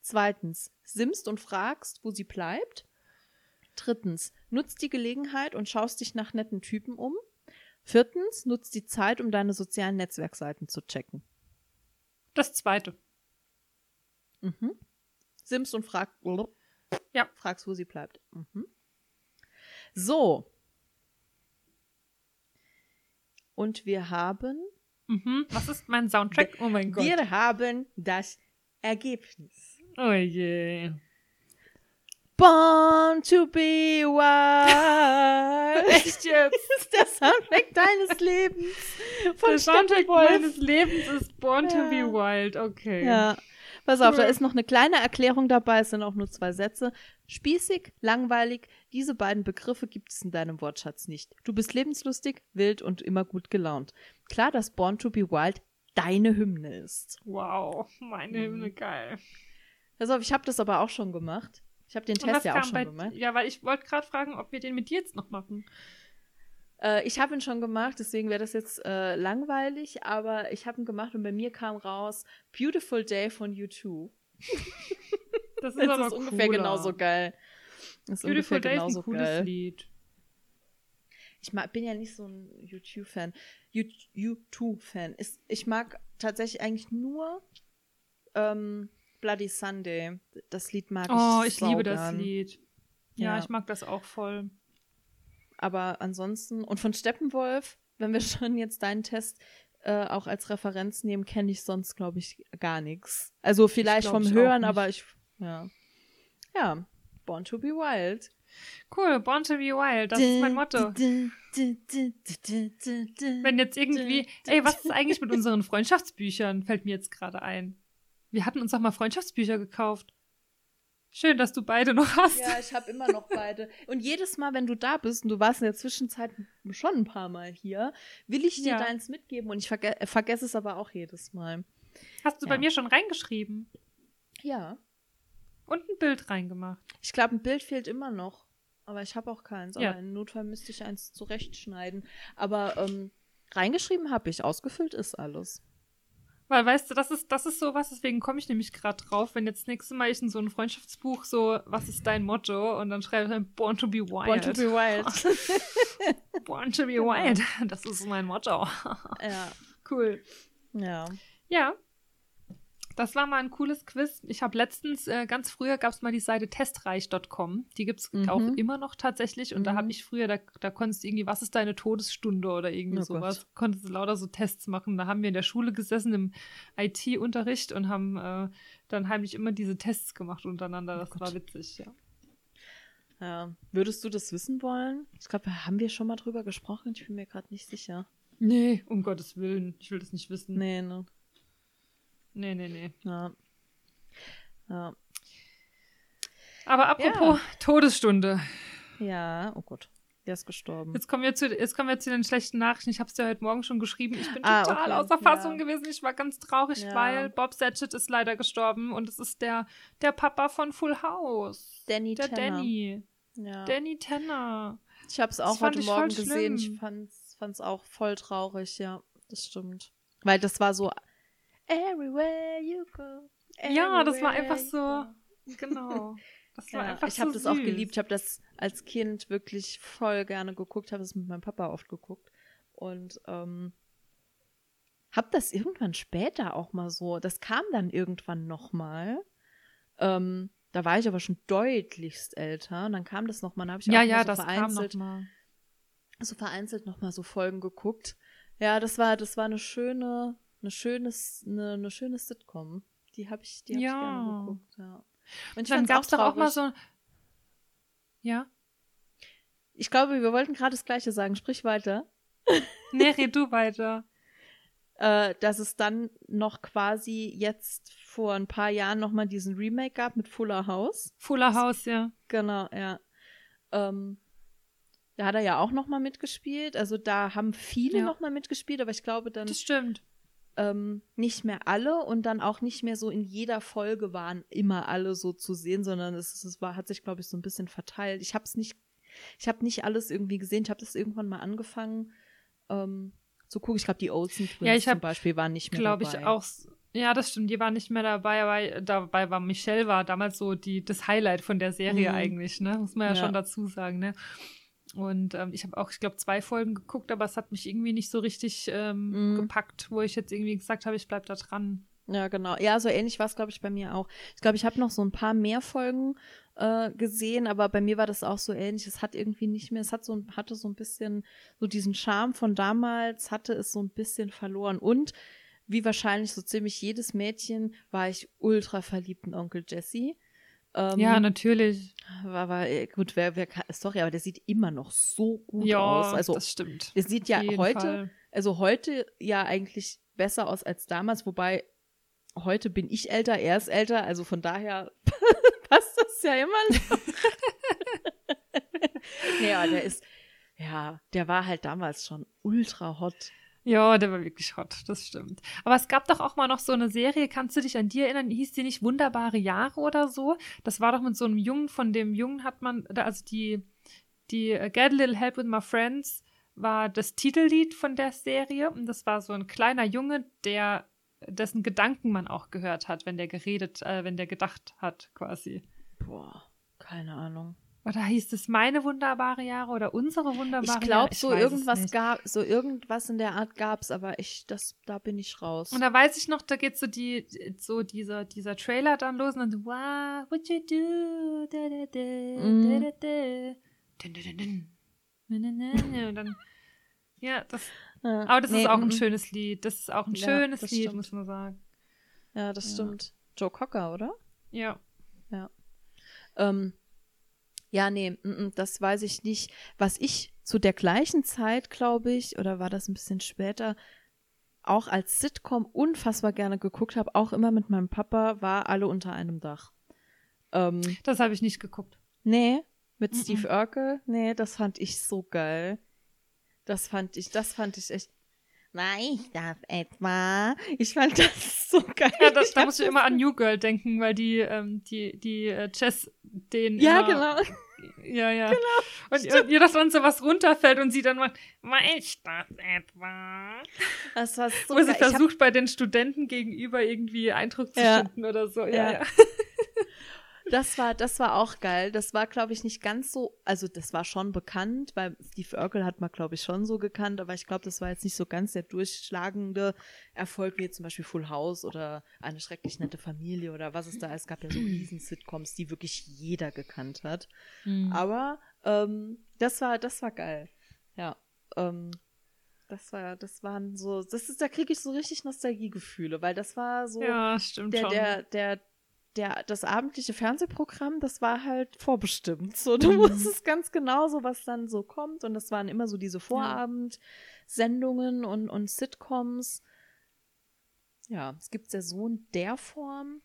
Zweitens, simmst und fragst, wo sie bleibt. Drittens, nutzt die Gelegenheit und schaust dich nach netten Typen um. Viertens, nutzt die Zeit, um deine sozialen Netzwerkseiten zu checken. Das zweite. Mhm. Simmst und frag, Ja. fragst, wo sie bleibt. Mhm. So. Und wir haben Mhm. Was ist mein Soundtrack? Oh mein Gott. Wir haben das Ergebnis. Oh je. Born to be wild. Echt jetzt? Das ist der Soundtrack deines Lebens. Von Der Soundtrack meines Lebens ist Born to Ja. be Wild. Okay. Ja. Pass auf, da Cool. ist noch eine kleine Erklärung dabei, es sind auch nur zwei Sätze. Spießig, langweilig, diese beiden Begriffe gibt es in deinem Wortschatz nicht. Du bist lebenslustig, wild und immer gut gelaunt. Klar, dass Born to be Wild deine Hymne ist. Wow, meine Mhm. Hymne, geil. Pass auf, ich habe das aber auch schon gemacht. Ich habe den Und Test ja auch schon bei, gemacht. ja, weil ich wollte gerade fragen, ob wir den mit dir jetzt noch machen. Äh, ich habe ihn schon gemacht, deswegen wäre das jetzt äh, langweilig, aber ich habe ihn gemacht und bei mir kam raus Beautiful Day von U2. Das ist Das ist ungefähr cooler. genauso geil. Das ist Beautiful Day ist genauso ein cooles geil. Lied. Ich mag, bin ja nicht so ein U2-Fan. U2-Fan. Ist- Ich mag tatsächlich eigentlich nur ähm, Bloody Sunday. Das Lied mag ich Oh, ich liebe das. Lied. Ja, Ja. ich mag das auch voll. Aber ansonsten, und von Steppenwolf, wenn wir schon jetzt deinen Test äh, auch als Referenz nehmen, kenne ich sonst, glaube ich, gar nichts. Also vielleicht vom Hören, aber ich, ja. Ja, Born to be Wild. Cool, Born to be Wild, das ist mein Motto. Wenn Wenn jetzt irgendwie, ey, was ist eigentlich mit unseren Freundschaftsbüchern? Fällt mir jetzt gerade ein. Wir hatten uns doch mal Freundschaftsbücher gekauft. Schön, dass du beide noch hast. Ja, ich habe immer noch beide. Und jedes Mal, wenn du da bist, und du warst in der Zwischenzeit schon ein paar Mal hier, will ich dir Ja. deins mitgeben und ich verge äh, vergesse es aber auch jedes Mal. Hast du bei Ja. mir schon reingeschrieben Ja. und ein Bild reingemacht. Ich glaube, ein Bild fehlt immer noch. Aber ich habe auch keins. Ja. Aber im Notfall müsste ich eins zurechtschneiden. Aber ähm, reingeschrieben habe ich. Ausgefüllt ist alles. Weil, weißt du, das ist, das ist sowas, deswegen komme ich nämlich gerade drauf, wenn jetzt nächstes Mal ich in so ein Freundschaftsbuch so, was ist dein Motto? Und dann schreibe ich dann Born to be Wild. Born to be wild. Born to be wild. Das ist mein Motto. ja. cool. Ja. Ja. Das war mal ein cooles Quiz. Ich habe letztens, äh, ganz früher gab es mal die Seite testreich.com. Die gibt's Mhm. auch immer noch tatsächlich. Und da Mhm. habe ich früher, da, da konntest du irgendwie, was ist deine Todesstunde oder irgendwie Oh sowas. Gott. Konntest du lauter so Tests machen. Da haben wir in der Schule gesessen im IT-Unterricht und haben äh, dann heimlich immer diese Tests gemacht untereinander. Das Oh war witzig, ja. Ja. Würdest du das wissen wollen? Ich glaube, haben wir schon mal drüber gesprochen? Ich bin mir gerade nicht sicher. Nee, um Gottes Willen. Ich will das nicht wissen. Nee, ne. Nee, nee, nee. Ja. Ja. Aber apropos Todesstunde. Ja, oh Gott. Der ist gestorben. Jetzt kommen wir zu, jetzt kommen wir zu den schlechten Nachrichten. Ich habe es dir heute Morgen schon geschrieben. Ich bin Ah, total okay. außer Fassung Ja. gewesen. Ich war ganz traurig, Ja. weil Bob Satchett ist leider gestorben und es ist der, der Papa von Full House. Danny Der Tanner. Danny. Ja. Danny Tanner. Ich habe es auch Das fand heute Morgen gesehen. Ich fand's, fand's auch voll traurig, ja. Das stimmt. Weil das war so Everywhere you go. Ja, das war everywhere einfach so. Genau. Das war Ja, einfach ich habe so das auch geliebt. Ich habe das als Kind wirklich voll gerne geguckt. Habe es mit meinem Papa oft geguckt. Und ähm, habe das irgendwann später auch mal so. Das kam dann irgendwann noch mal. Ähm, da war ich aber schon deutlichst älter. Und dann kam das noch mal. Dann habe ich Ja, auch ja, so das kam vereinzelt, noch mal. so vereinzelt noch mal so Folgen geguckt. Ja, das war, das war eine schöne, eine schönes, eine, eine schöne Sitcom. Die habe ich, die hab ich Ja. gerne geguckt. Ja. Und ich Dann gab es doch auch mal so. Ja? Ich glaube, wir wollten gerade das Gleiche sagen. Sprich weiter. Nee, red du weiter. Äh, dass es dann noch quasi jetzt vor ein paar Jahren noch mal diesen Remake gab mit Fuller House. Fuller House, ja. Genau, ja. Ähm, da hat er ja auch noch mal mitgespielt. Also da haben viele Ja. noch mal mitgespielt, aber ich glaube dann Das stimmt. Ähm, nicht mehr alle und dann auch nicht mehr so in jeder Folge waren immer alle so zu sehen, sondern es, es war, hat sich, glaube ich, so ein bisschen verteilt. Ich habe es nicht, ich habe nicht alles irgendwie gesehen. Ich habe das irgendwann mal angefangen ähm, zu gucken. Ich glaube, die Olsen Twins Ja, ich zum hab, Beispiel waren nicht mehr Glaube dabei. ich auch. Ja, das stimmt. Die war nicht mehr dabei, aber dabei war Michelle war damals so die das Highlight von der Serie Mhm. eigentlich, ne? Muss man ja, Ja. schon dazu sagen, ne? Und ähm, ich habe auch, ich glaube, zwei Folgen geguckt, aber es hat mich irgendwie nicht so richtig ähm, Mhm. gepackt, wo ich jetzt irgendwie gesagt habe, ich bleib da dran. Ja, genau. Ja, so ähnlich war es, glaube ich, bei mir auch. Ich glaube, ich habe noch so ein paar mehr Folgen äh, gesehen, aber bei mir war das auch so ähnlich. Es hat irgendwie nicht mehr, es hat so, hatte so ein bisschen so diesen Charme von damals, hatte es so ein bisschen verloren. Und wie wahrscheinlich so ziemlich jedes Mädchen war ich ultra verliebt in Onkel Jesse. Ähm, Ja, natürlich. war äh, gut, wer, wer kann, sorry, aber der sieht immer noch so gut Ja, aus. Also das stimmt. der sieht ja heute, Fall. also heute ja eigentlich besser aus als damals, wobei heute bin ich älter, er ist älter, also von daher passt das ja immer noch. aber der ist, ja, der war halt damals schon ultra hot. Ja, der war wirklich hot, das stimmt. Aber es gab doch auch mal noch so eine Serie, kannst du dich an die erinnern? Hieß die nicht Wunderbare Jahre oder so? Das war doch mit so einem Jungen, von dem Jungen hat man, also die, die äh, Get a Little Help with My Friends war das Titellied von der Serie und das war so ein kleiner Junge, der dessen Gedanken man auch gehört hat, wenn der geredet, äh, wenn der gedacht hat, quasi. Boah, keine Ahnung. Oder hieß es meine wunderbare Jahre oder unsere wunderbare Ich Jahre? glaube, so es irgendwas gab, so irgendwas in der Art gab's, aber ich, das, da bin ich raus. Und da weiß ich noch, da geht so die, so dieser, dieser Trailer dann los und dann so, what would you do? Da, da, da, Mhm. da, da, da. Dun, dun, dun, dun. Und dann, ja, das, Ja, aber das nee, ist auch ein mm. schönes Lied. Das ist auch ein Ja, schönes Lied, stimmt. muss man sagen. Ja, das Ja. stimmt. Joe Cocker, oder? Ja. Ähm, ja, nee, mm, mm, das weiß ich nicht. Was ich zu der gleichen Zeit, glaube ich, oder war das ein bisschen später, auch als Sitcom unfassbar gerne geguckt habe, auch immer mit meinem Papa, war Alle unter einem Dach. Ähm, Das habe ich nicht geguckt. nee, mit Mm, Steve Urkel, nee, das fand ich so geil. Das fand ich, das fand ich echt. War ich das etwa? Ich fand das so geil. Ja, das, da hab muss ich immer an New Girl denken, weil die, ähm, die, die äh, Chess den Ja, genau. Ja, ja. Genau. Und, und ihr das dann so was runterfällt und sie dann macht, war ich das etwa? Das war so Wo sie. Ich hab- versucht, bei den Studenten gegenüber irgendwie Eindruck zu Ja. schinden oder so. Ja, Ja. ja. Das war, das war auch geil. Das war, glaube ich, nicht ganz so, also das war schon bekannt, weil Steve Urkel hat man, glaube ich, schon so gekannt, aber ich glaube, das war jetzt nicht so ganz der durchschlagende Erfolg wie zum Beispiel Full House oder eine schrecklich nette Familie oder was es da ist. Es gab ja so riesen Sitcoms, die wirklich jeder gekannt hat. Mhm. Aber ähm, das war, das war geil. Ja. Ähm, das war, das waren so, das ist, da kriege ich so richtig Nostalgiegefühle, weil das war so Ja, stimmt der, schon. der, der, der, das abendliche Fernsehprogramm, das war halt vorbestimmt. So, du Mhm. wusstest ganz genau so, was dann so kommt. Und das waren immer so diese Vorabendsendungen und, und Sitcoms. Ja, es gibt ja so in der Form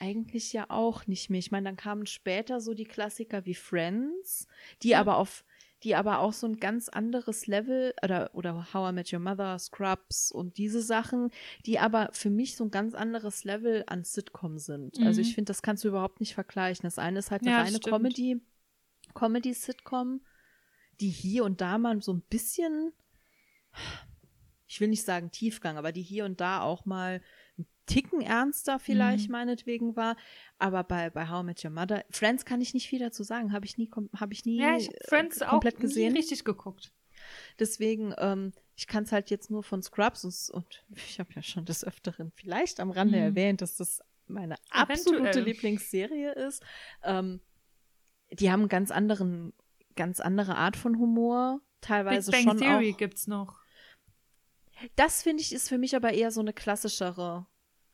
eigentlich ja auch nicht mehr. Ich meine, dann kamen später so die Klassiker wie Friends, die Ja. aber auf, die aber auch so ein ganz anderes Level oder, oder How I Met Your Mother, Scrubs und diese Sachen, die aber für mich so ein ganz anderes Level an Sitcom sind. Also Mhm. ich finde, das kannst du überhaupt nicht vergleichen. Das eine ist halt eine Ja, reine stimmt. Comedy, Comedy-Sitcom, die hier und da mal so ein bisschen, ich will nicht sagen Tiefgang, aber die hier und da auch mal Ticken ernster vielleicht Mhm. meinetwegen war. Aber bei, bei How I Met Your Mother, Friends kann ich nicht viel dazu sagen, habe ich nie, habe ich nie Ja, ich äh, Friends auch komplett nie gesehen. richtig geguckt. Deswegen, ähm, ich kann es halt jetzt nur von Scrubs und, und ich habe ja schon des Öfteren vielleicht am Rande Mhm. erwähnt, dass das meine absolute Eventuell. Lieblingsserie ist. Ähm, die haben ganz anderen, ganz andere Art von Humor. Teilweise Big Bang schon Theory auch. gibt's noch. Das finde ich ist für mich aber eher so eine klassischere.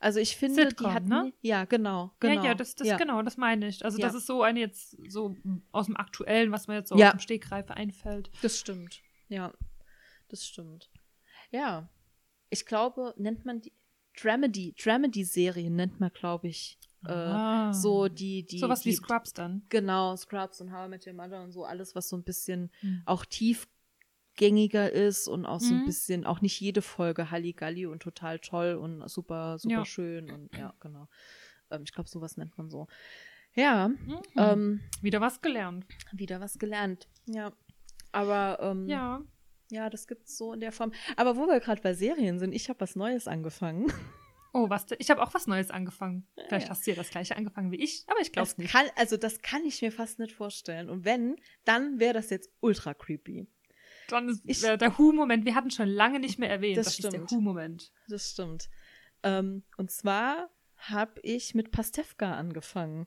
Also ich finde, Sitcom, die hat ne? ja genau, genau. Ja, ja, das, das ja. genau, das meine ich. Also Ja. das ist so eine jetzt so aus dem Aktuellen, was mir jetzt so Ja. aus dem Stegreif einfällt. Das stimmt. Ja, das stimmt. Ja, ich glaube, nennt man die Dramedy, Dramedy-Serien nennt man, glaube ich, äh, Ah. so die, die. Sowas wie Scrubs dann. Genau, Scrubs und How I Met Your Mother und so, alles, was so ein bisschen Hm. auch tiefgängiger ist und auch so ein Mhm. bisschen, auch nicht jede Folge Halligalli und total toll und super, super Ja. schön und ja, genau. Ähm, ich glaube, sowas nennt man so. Ja, Mhm. ähm, Wieder was gelernt. wieder was gelernt. Ja. Aber ähm, Ja. ja, das gibt's so in der Form. Aber wo wir gerade bei Serien sind, ich habe was Neues angefangen. Oh, was? Ich habe auch was Neues angefangen. Vielleicht ja. hast du ja das gleiche angefangen wie ich, aber ich glaube nicht. kann, also das kann ich mir fast nicht vorstellen. Und wenn, dann wäre das jetzt ultra creepy. Dann ist Ich- äh, der Hu-Moment, wir hatten schon lange nicht mehr erwähnt. Das Das, ist stimmt. der Hu-Moment. Das stimmt. Ähm, und zwar habe ich mit Pastewka angefangen.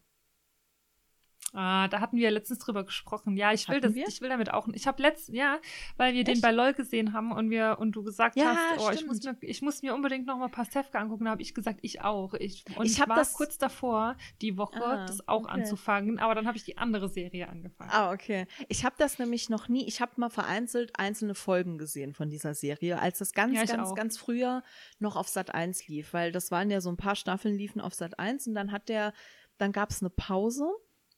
Ah, da hatten wir letztens drüber gesprochen. Ja, ich will Hatten das, wir? ich will damit auch. Ich habe letzt, ja, weil wir den Echt? bei LOL gesehen haben und wir und du gesagt Ja, hast, oh, ich muss mir, ich muss mir unbedingt noch mal Pastewka angucken. Da habe ich gesagt, ich auch. Ich, und Ich ich, war das- kurz davor, die Woche Ah, das auch okay. anzufangen, aber dann habe ich die andere Serie angefangen. Ah, okay. Ich habe das nämlich noch nie, ich habe mal vereinzelt einzelne Folgen gesehen von dieser Serie, als das ganz, Ja, ganz, auch. ganz früher noch auf Sat 1 lief, weil das waren ja so ein paar Staffeln liefen auf Sat 1 und dann hat der, dann gab es eine Pause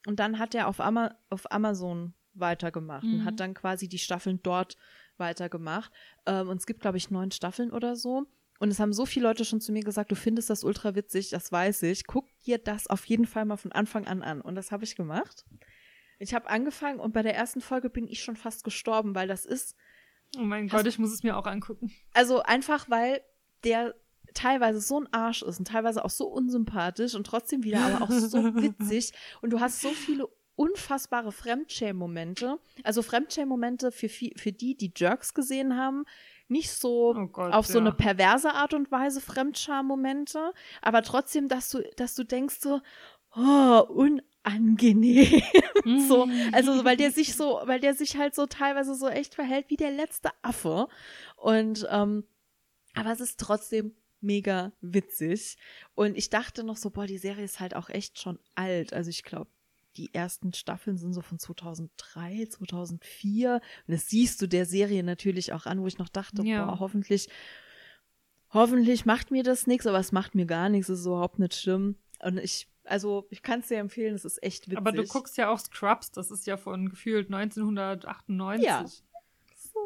und dann hat er auf, Ama auf Amazon weitergemacht und Mhm. hat dann quasi die Staffeln dort weitergemacht. Ähm, und es gibt, glaube ich, neun Staffeln oder so. Und es haben so viele Leute schon zu mir gesagt, du findest das ultra witzig, das weiß ich. Guck dir das auf jeden Fall mal von Anfang an an. Und das habe ich gemacht. Ich habe angefangen und bei der ersten Folge bin ich schon fast gestorben, weil das ist, Oh mein Gott, ich muss es mir auch angucken. also einfach, weil der teilweise so ein Arsch ist und teilweise auch so unsympathisch und trotzdem wieder aber auch so witzig. Und du hast so viele unfassbare Fremdschämen-Momente. Also Fremdschämen-Momente für, für die, die Jerks gesehen haben, nicht so Oh Gott, auf so ja. eine perverse Art und Weise Fremdscham-Momente, aber trotzdem, dass du, dass du denkst so, oh, unangenehm. so, also weil der sich so, weil der sich halt so teilweise so echt verhält wie der letzte Affe. Und ähm, aber es ist trotzdem mega witzig. Und ich dachte noch so, boah, die Serie ist halt auch echt schon alt. Also ich glaube, die ersten Staffeln sind so von 2003, 2004. Und das siehst du der Serie natürlich auch an, wo ich noch dachte, Ja. boah, hoffentlich, hoffentlich macht mir das nichts, aber es macht mir gar nichts, es ist überhaupt nicht schlimm. Und ich, also ich kann es dir empfehlen, es ist echt witzig. Aber du guckst ja auch Scrubs, das ist ja von gefühlt 1998. Ja.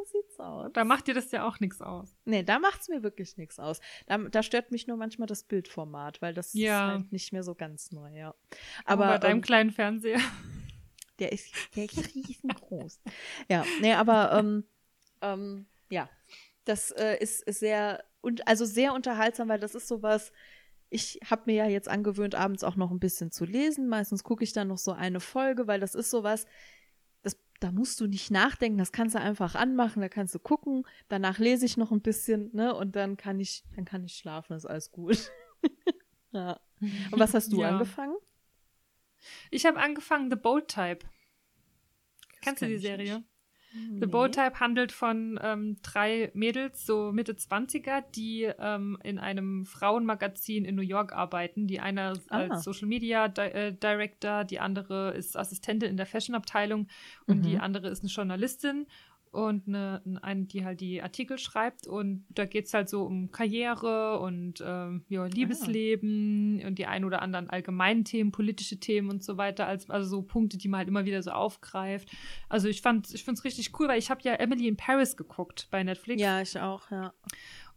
Sieht's aus. Da macht dir das ja auch nichts aus. Nee, da macht's mir wirklich nichts aus. Da, da stört mich nur manchmal das Bildformat, weil das Ja. ist halt nicht mehr so ganz neu, ja. Aber Aber bei deinem ähm, kleinen Fernseher. der ist, der ist riesengroß. ja, nee, aber ähm, ähm, ja, das äh, ist, ist sehr und also sehr unterhaltsam, weil das ist sowas. Ich habe mir ja jetzt angewöhnt, abends auch noch ein bisschen zu lesen. Meistens gucke ich dann noch so eine Folge, weil das ist sowas. Da musst du nicht nachdenken, das kannst du einfach anmachen, da kannst du gucken. Danach lese ich noch ein bisschen, ne, und dann kann ich, dann kann ich schlafen, ist alles gut. ja. Und was hast du Ja. angefangen? Ich habe angefangen The Bold Type. Das Kennst du die Serie? nicht. The Bold Type handelt von ähm, drei Mädels, so Mitte 20er, die ähm, in einem Frauenmagazin in New York arbeiten. Die eine ah. als Social Media Di äh, Director, die andere ist Assistentin in der Fashion-Abteilung und mhm. die andere ist eine Journalistin und eine, eine, die halt die Artikel schreibt. Und da geht es halt so um Karriere und ähm, ja, Liebesleben ah. und die ein oder anderen allgemeinen Themen, politische Themen und so weiter, als, also so Punkte, die man halt immer wieder so aufgreift. Also ich fand ich finde es richtig cool, weil ich habe ja Emily in Paris geguckt bei Netflix. Ja, ich auch, ja.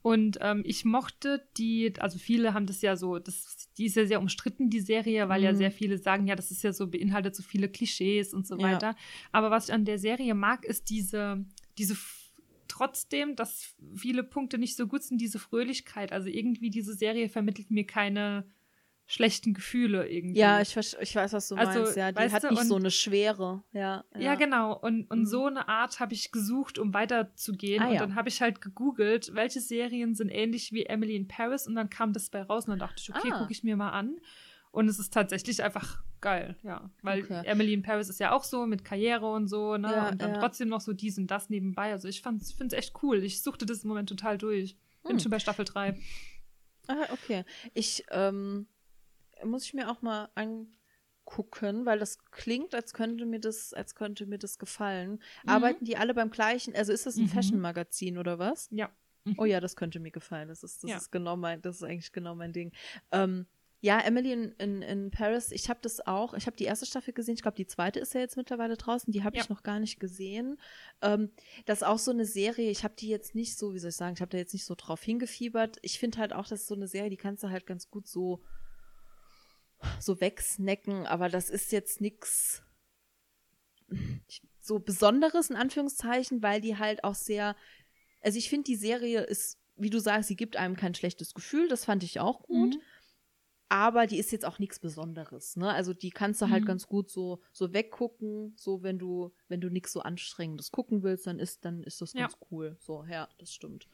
Und ähm, ich mochte die, also viele haben das ja so, das, die ist ja sehr umstritten, die Serie, weil mhm. ja sehr viele sagen, ja, das ist ja so, beinhaltet so viele Klischees und so ja. weiter. Aber was ich an der Serie mag, ist diese, diese trotzdem, dass viele Punkte nicht so gut sind, diese Fröhlichkeit. Also irgendwie diese Serie vermittelt mir keine schlechten Gefühle irgendwie. Ja, ich, ich weiß, was du also, meinst. Ja, die hat nicht und, so eine Schwere. Ja, ja. ja genau. Und, und mhm. so eine Art habe ich gesucht, um weiterzugehen. Ah, und ja. dann habe ich halt gegoogelt, welche Serien sind ähnlich wie Emily in Paris. Und dann kam das bei raus und dann dachte ich, okay, ah. gucke ich mir mal an. Und es ist tatsächlich einfach geil, ja. Weil okay. Emily in Paris ist ja auch so mit Karriere und so, ne? Ja, und dann trotzdem noch so dies und das nebenbei. Also ich finde es echt cool. Ich suchte das im Moment total durch. Bin hm. schon bei Staffel 3. Ah, okay. Ich, ähm, muss ich mir auch mal angucken, weil das klingt, als könnte mir das, als könnte mir das gefallen. Mhm. Arbeiten die alle beim gleichen? Also ist das ein mhm. Fashion-Magazin oder was? Ja. Mhm. Oh ja, das könnte mir gefallen. Das ist, das ja. ist genau mein, das ist eigentlich genau mein Ding. Ähm, ja, Emily in, in, in Paris, ich habe das auch, ich habe die erste Staffel gesehen, ich glaube, die zweite ist ja jetzt mittlerweile draußen, die habe ja. ich noch gar nicht gesehen. Ähm, das ist auch so eine Serie, ich habe die jetzt nicht so, wie soll ich sagen, ich habe da jetzt nicht so drauf hingefiebert. Ich finde halt auch, das ist so eine Serie, die kannst du halt ganz gut so so wegsnacken, aber das ist jetzt nichts so Besonderes in Anführungszeichen, weil die halt auch sehr, also ich finde die Serie ist, wie du sagst, sie gibt einem kein schlechtes Gefühl, das fand ich auch gut. Mhm. Aber die ist jetzt auch nichts Besonderes, ne? Also die kannst du halt mhm. ganz gut so so weggucken, so wenn du wenn du nichts so anstrengendes gucken willst, dann ist dann ist das ganz ja. cool. So, ja, das stimmt.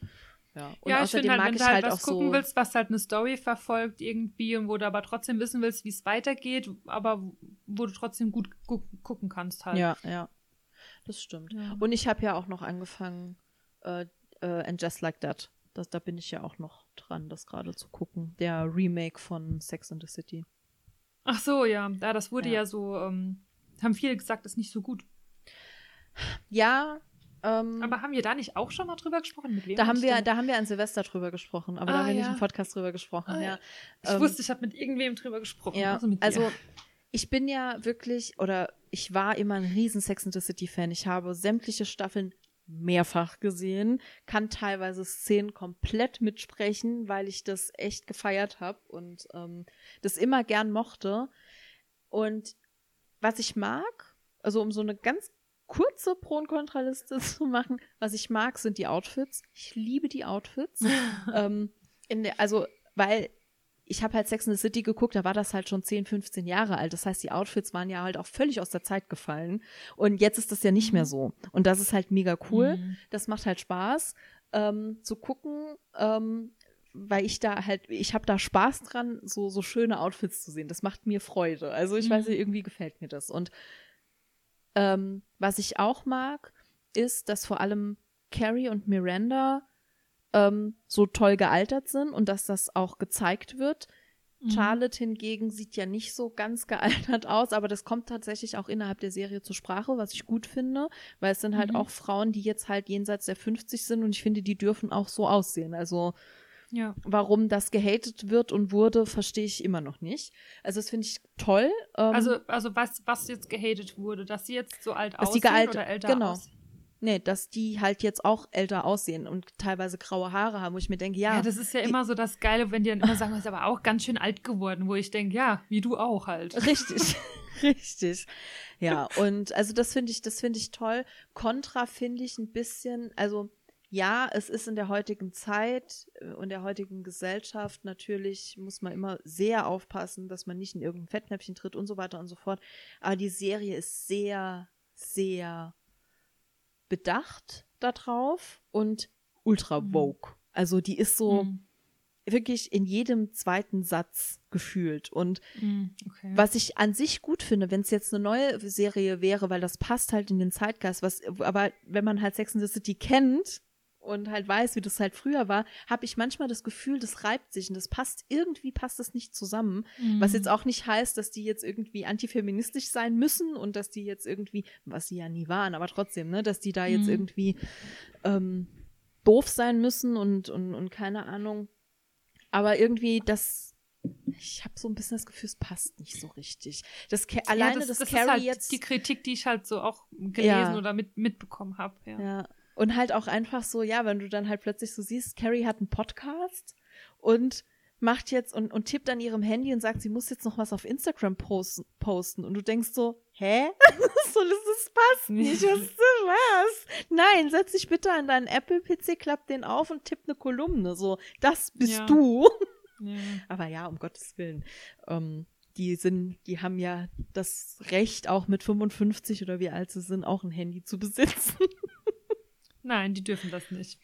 Ja, und ja, ich finde halt, wenn du halt, halt was gucken so willst, was halt eine Story verfolgt irgendwie und wo du aber trotzdem wissen willst, wie es weitergeht, aber wo du trotzdem gut gu gucken kannst halt. Ja, ja. Das stimmt. Ja. Und ich habe ja auch noch angefangen, äh, äh, And Just Like That. Das, da bin ich ja auch noch dran, das gerade zu gucken. Der Remake von Sex and the City. Ach so, ja. Ja, das wurde ja, ja so, ähm, haben viele gesagt, ist nicht so gut. Ja, ähm, aber haben wir da nicht auch schon mal drüber gesprochen? Mit wem da haben wir, da haben wir an Silvester drüber gesprochen, aber ah, da haben wir ja. nicht im Podcast drüber gesprochen. Ah, ja. Ich ähm, wusste, ich habe mit irgendwem drüber gesprochen. Ja, also, also ich bin ja wirklich oder ich war immer ein riesen Sex and the City Fan. Ich habe sämtliche Staffeln mehrfach gesehen, kann teilweise Szenen komplett mitsprechen, weil ich das echt gefeiert habe und ähm, das immer gern mochte. Und was ich mag, also um so eine ganz kurze Pro- und Kontraliste zu machen. Was ich mag, sind die Outfits. Ich liebe die Outfits. ähm, der, also, weil ich habe halt Sex in the City geguckt, da war das halt schon 10, 15 Jahre alt. Das heißt, die Outfits waren ja halt auch völlig aus der Zeit gefallen. Und jetzt ist das ja nicht mehr so. Und das ist halt mega cool. Mhm. Das macht halt Spaß ähm, zu gucken. Ähm, weil ich da halt, ich habe da Spaß dran, so, so schöne Outfits zu sehen. Das macht mir Freude. Also ich mhm. weiß nicht, irgendwie gefällt mir das. Und ähm, was ich auch mag, ist, dass vor allem Carrie und Miranda ähm, so toll gealtert sind und dass das auch gezeigt wird. Mhm. Charlotte hingegen sieht ja nicht so ganz gealtert aus, aber das kommt tatsächlich auch innerhalb der Serie zur Sprache, was ich gut finde, weil es sind halt mhm. auch Frauen, die jetzt halt jenseits der 50 sind und ich finde, die dürfen auch so aussehen. Also ja. Warum das gehatet wird und wurde, verstehe ich immer noch nicht. Also das finde ich toll. Ähm, also, also was, was jetzt gehatet wurde, dass sie jetzt so alt aussehen gealt, oder älter genau. aussehen? Nee, dass die halt jetzt auch älter aussehen und teilweise graue Haare haben, wo ich mir denke, ja. Ja, das ist ja immer so das Geile, wenn die dann immer sagen, du bist aber auch ganz schön alt geworden, wo ich denke, ja, wie du auch halt. Richtig, richtig. Ja, und also das finde ich, das finde ich toll. Contra finde ich ein bisschen, also ja, es ist in der heutigen Zeit äh, und der heutigen Gesellschaft natürlich, muss man immer sehr aufpassen, dass man nicht in irgendein Fettnäpfchen tritt und so weiter und so fort. Aber die Serie ist sehr, sehr bedacht darauf und ultra mhm. woke. Mhm. Also die ist so, mhm. wirklich in jedem zweiten Satz gefühlt. Und Mm, okay. was ich an sich gut finde, wenn es jetzt eine neue Serie wäre, weil das passt halt in den Zeitgeist, was, aber wenn man halt Sex in the City kennt und halt weiß, wie das halt früher war, habe ich manchmal das Gefühl, das reibt sich und das passt, irgendwie passt das nicht zusammen. Was Mhm. jetzt auch nicht heißt, dass die jetzt irgendwie antifeministisch sein müssen und dass die jetzt irgendwie, was sie ja nie waren, aber trotzdem, ne, dass die da jetzt Mhm. irgendwie ähm, doof sein müssen und, und, und keine Ahnung. Aber irgendwie das, ich habe so ein bisschen das Gefühl, es passt nicht so richtig. Das Ca- alleine ja, das, das Carrie ist halt jetzt. die Kritik, die ich halt so auch gelesen Ja. oder mit, mitbekommen habe. Ja. Ja. Und halt auch einfach so, ja, wenn du dann halt plötzlich so siehst, Carrie hat einen Podcast und macht jetzt und, und tippt an ihrem Handy und sagt, sie muss jetzt noch was auf Instagram posten. posten. Und du denkst so, hä? so, das, das passt nicht. Was, was? Nein, setz dich bitte an deinen Apple-PC, klapp den auf und tipp eine Kolumne. So, das bist Ja. du. Ja. Aber ja, um Gottes Willen. Ähm, die sind, die haben ja das Recht, auch mit 55 oder wie alt sie sind, auch ein Handy zu besitzen. Nein, die dürfen das nicht.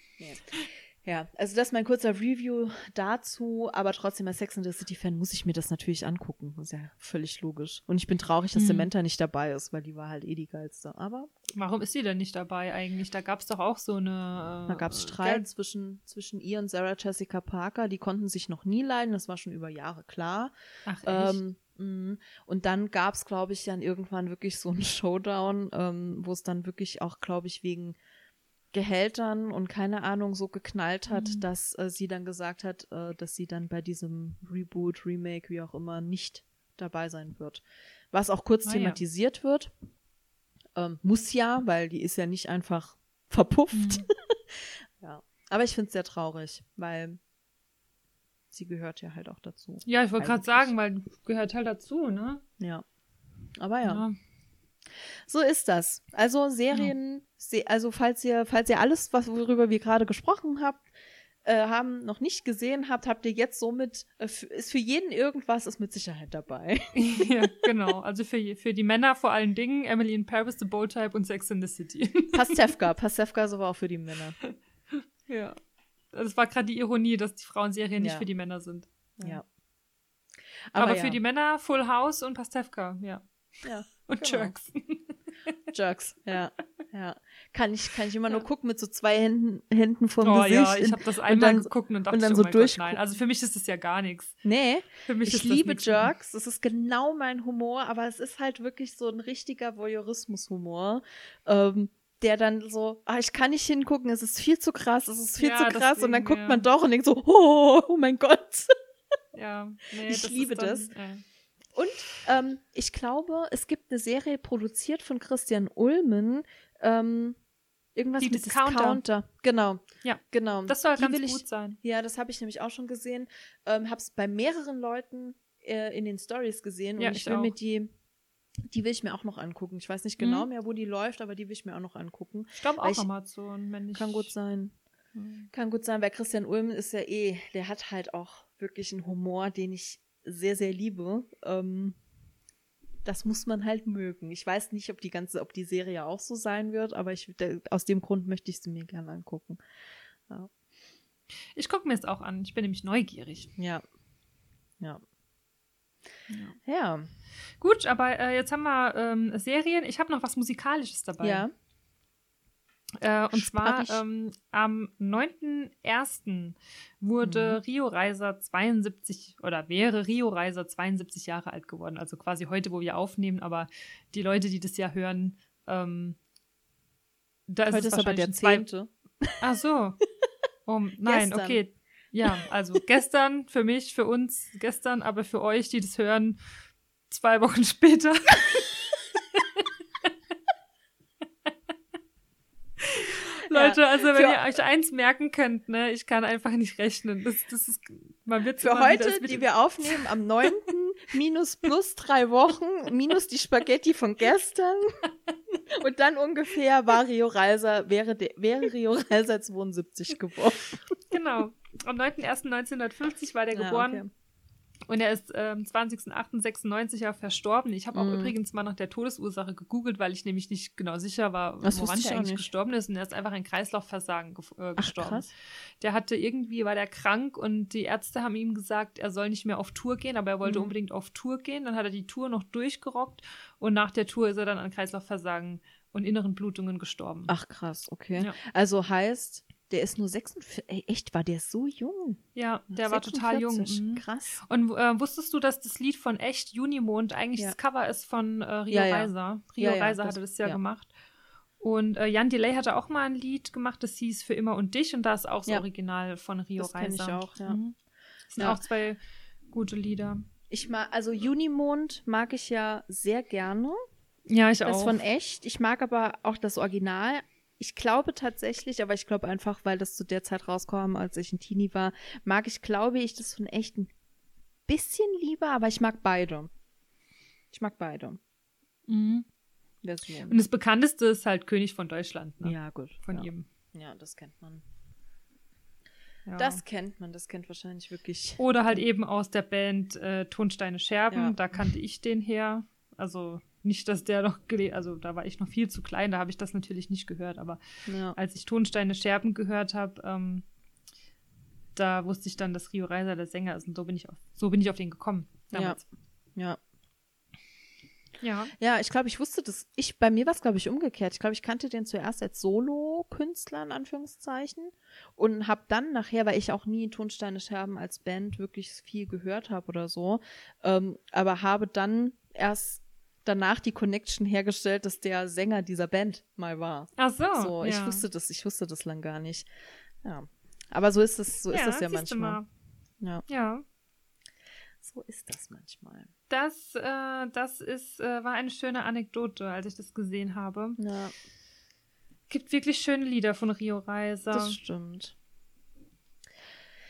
Ja, also das ist mein kurzer Review dazu, aber trotzdem als Sex and the City Fan muss ich mir das natürlich angucken. Das ist ja völlig logisch. Und ich bin traurig, dass Hm. Samantha nicht dabei ist, weil die war halt eh die geilste. Aber Warum ist sie denn nicht dabei eigentlich? Da gab es doch auch so eine. Äh, da gab es Streit zwischen, zwischen ihr und Sarah Jessica Parker. Die konnten sich noch nie leiden, das war schon über Jahre klar. Ach, echt? Ähm, und dann gab es, glaube ich, dann irgendwann wirklich so einen Showdown, ähm, wo es dann wirklich auch, glaube ich, wegen Gehältern und keine Ahnung so geknallt hat, Mhm. dass äh, sie dann gesagt hat, äh, dass sie dann bei diesem Reboot, Remake, wie auch immer, nicht dabei sein wird. Was auch kurz Ah, ja. thematisiert wird. Ähm, muss ja, weil die ist ja nicht einfach verpufft. Mhm. ja. Aber ich finde es sehr traurig, weil sie gehört ja halt auch dazu. ja, ich wollte gerade sagen, weil gehört halt dazu, ne? Ja. Aber ja. So ist das. Also Serien, se also falls ihr, falls ihr alles, was worüber wir gerade gesprochen habt, äh, haben, noch nicht gesehen habt, habt ihr jetzt somit, äh, ist für jeden irgendwas, ist mit Sicherheit dabei. ja, genau. Also für, für die Männer vor allen Dingen Emily in Paris, The Bold Type und Sex in the City. Pastewka, Pastewka ist aber auch für die Männer. ja. Das war gerade die Ironie, dass die Frauenserien nicht Ja. für die Männer sind. Ja. Aber, ja. für die Männer Full House und Pastewka, ja. ja. Und Genau. Jerks. Jerks, ja. Ja. Kann ich, kann ich immer nur gucken mit so zwei Händen, Händen vom Oh Gesicht. ja, ich habe das einmal dann- geguckt und dachte, und dann so oh mein Gott, durchgucken. nein. Also für mich ist das ja gar nichts. nee, Für mich ich das liebe nichts. Jerks. Das ist genau mein Humor, aber es ist halt wirklich so ein richtiger Voyeurismus-Humor. Ähm, der dann so, ah, ich kann nicht hingucken, es ist viel zu krass, es ist viel Ja, zu krass. und dann deswegen, guckt ja. man doch und denkt so, oh, oh mein Gott. Ja, nee, Ich das liebe dann, das. Äh, Und ähm, ich glaube, es gibt eine Serie produziert von Christian Ulmen. Ähm, irgendwas Die mit Discounter. Discounter. Genau. Ja. Genau. das soll Die ganz ich- gut sein. Ja, das habe ich nämlich auch schon gesehen. Ähm, habe es bei mehreren Leuten äh, in den Stories gesehen Ja, und ich ich will mir die, die will ich mir auch noch angucken. Ich weiß nicht genau Mhm. mehr, wo die läuft, aber die will ich mir auch noch angucken. Ich glaube auch ich- Amazon, wenn ich. Kann gut sein. Hm. Kann gut sein, weil Christian Ulm ist ja eh, der hat halt auch wirklich einen Humor, den ich sehr, sehr liebe. Ähm, das muss man halt mögen. Ich weiß nicht, ob die ganze, ob die Serie auch so sein wird, aber ich, aus dem Grund möchte ich sie mir gerne angucken. Ich gucke mir es auch an. Ich bin nämlich neugierig. Ja. Ja. Ja. Ja. Gut, aber äh, jetzt haben wir ähm, Serien. Ich habe noch was Musikalisches dabei. Ja. Äh, und Sprach zwar ähm, am 9.1. wurde Mhm. Rio Reiser 72 oder wäre Rio Reiser 72 Jahre alt geworden. Also quasi heute, wo wir aufnehmen, aber die Leute, die das ja hören, ähm, da ist Heute es ist aber der schon zwei- zehnte. Ach so. Oh, nein, Gestern. okay. Ja, also gestern für mich, für uns gestern, aber für euch, die das hören, zwei Wochen später. Leute, also wenn für- ihr euch eins merken könnt, ne, ich kann einfach nicht rechnen. Das, das ist, man wird Für heute, die wir aufnehmen, am 9. minus plus drei Wochen, minus die Spaghetti von gestern. Und dann ungefähr war Rio Reiser, wäre, de, wäre Rio Reiser 72 geworden. Genau. Am 9.1.1950 war der Ja, geboren. okay. Und er ist ähm, 20.08.96 ja verstorben. Ich habe auch Mhm. übrigens mal nach der Todesursache gegoogelt, weil ich nämlich nicht genau sicher war, Das woran der auch eigentlich nicht. gestorben ist. Und er ist einfach ein Kreislaufversagen ge äh, Ach, gestorben. krass. Der hatte irgendwie, war der krank und die Ärzte haben ihm gesagt, er soll nicht mehr auf Tour gehen, aber er wollte Mhm. unbedingt auf Tour gehen. Dann hat er die Tour noch durchgerockt und nach der Tour ist er dann an Kreislaufversagen und inneren Blutungen gestorben. Ach krass, okay. Ja. Also heißt, der ist nur 46. Ey, echt, war der so jung? Ja, der war total jung. 46. Mhm. Krass. Und äh, wusstest du, dass das Lied von Echt Junimond eigentlich Ja. das Cover ist von äh, Rio Ja. Reiser? Rio Reiser das- hatte das ja, ja. gemacht. Und äh, Jan Delay hatte auch mal ein Lied gemacht, das hieß Für immer und dich und da ist auch das. Original von Rio Das kenn ich Reiser. auch, ja. Mhm. Das sind auch zwei gute Lieder. Ich mag, also Junimond mag ich ja sehr gerne. Ja, ich Das auch. von echt. Ich mag aber auch das Original. Ich glaube tatsächlich, aber ich glaube einfach, weil das zu der Zeit rauskam, als ich ein Teenie war, mag ich, glaube ich, das von echt ein bisschen lieber, aber ich mag beide. Ich mag beide. mhm. Versionen. Und das bekannteste ist halt König von Deutschland, ne? Ja, gut. Von ja. ihm. Ja, das kennt man. Ja. Das kennt man, das kennt wahrscheinlich wirklich. Oder halt eben aus der Band äh, Tonsteine Scherben. Ja. Da kannte ich den her. Also nicht, dass der noch, gele- also da war ich noch viel zu klein, da habe ich das natürlich nicht gehört. Aber Ja. als ich Tonsteine Scherben gehört habe, ähm, da wusste ich dann, dass Rio Reiser der Sänger ist. Und so bin ich auf, so bin ich auf den gekommen. Damals. ja. Ja. Ja, ich glaube, ich wusste das. Ich, bei mir war es, glaube ich, umgekehrt. Ich glaube, ich kannte den zuerst als Solo-Künstler, in Anführungszeichen. Und habe dann nachher, weil ich auch nie Tonsteine Scherben als Band wirklich viel gehört habe oder so, ähm, aber habe dann erst danach die Connection hergestellt, dass der Sänger dieser Band mal war. Ach so. so, ich ja. wusste das, ich wusste das lang gar nicht. Ja. Aber so ist es, so ist ja, das ja manchmal. mal. Ja, Ja. so ist das manchmal. Das, äh, das ist, äh, war eine schöne Anekdote, als ich das gesehen habe. Ja, Gibt wirklich schöne Lieder von Rio Reiser. das stimmt.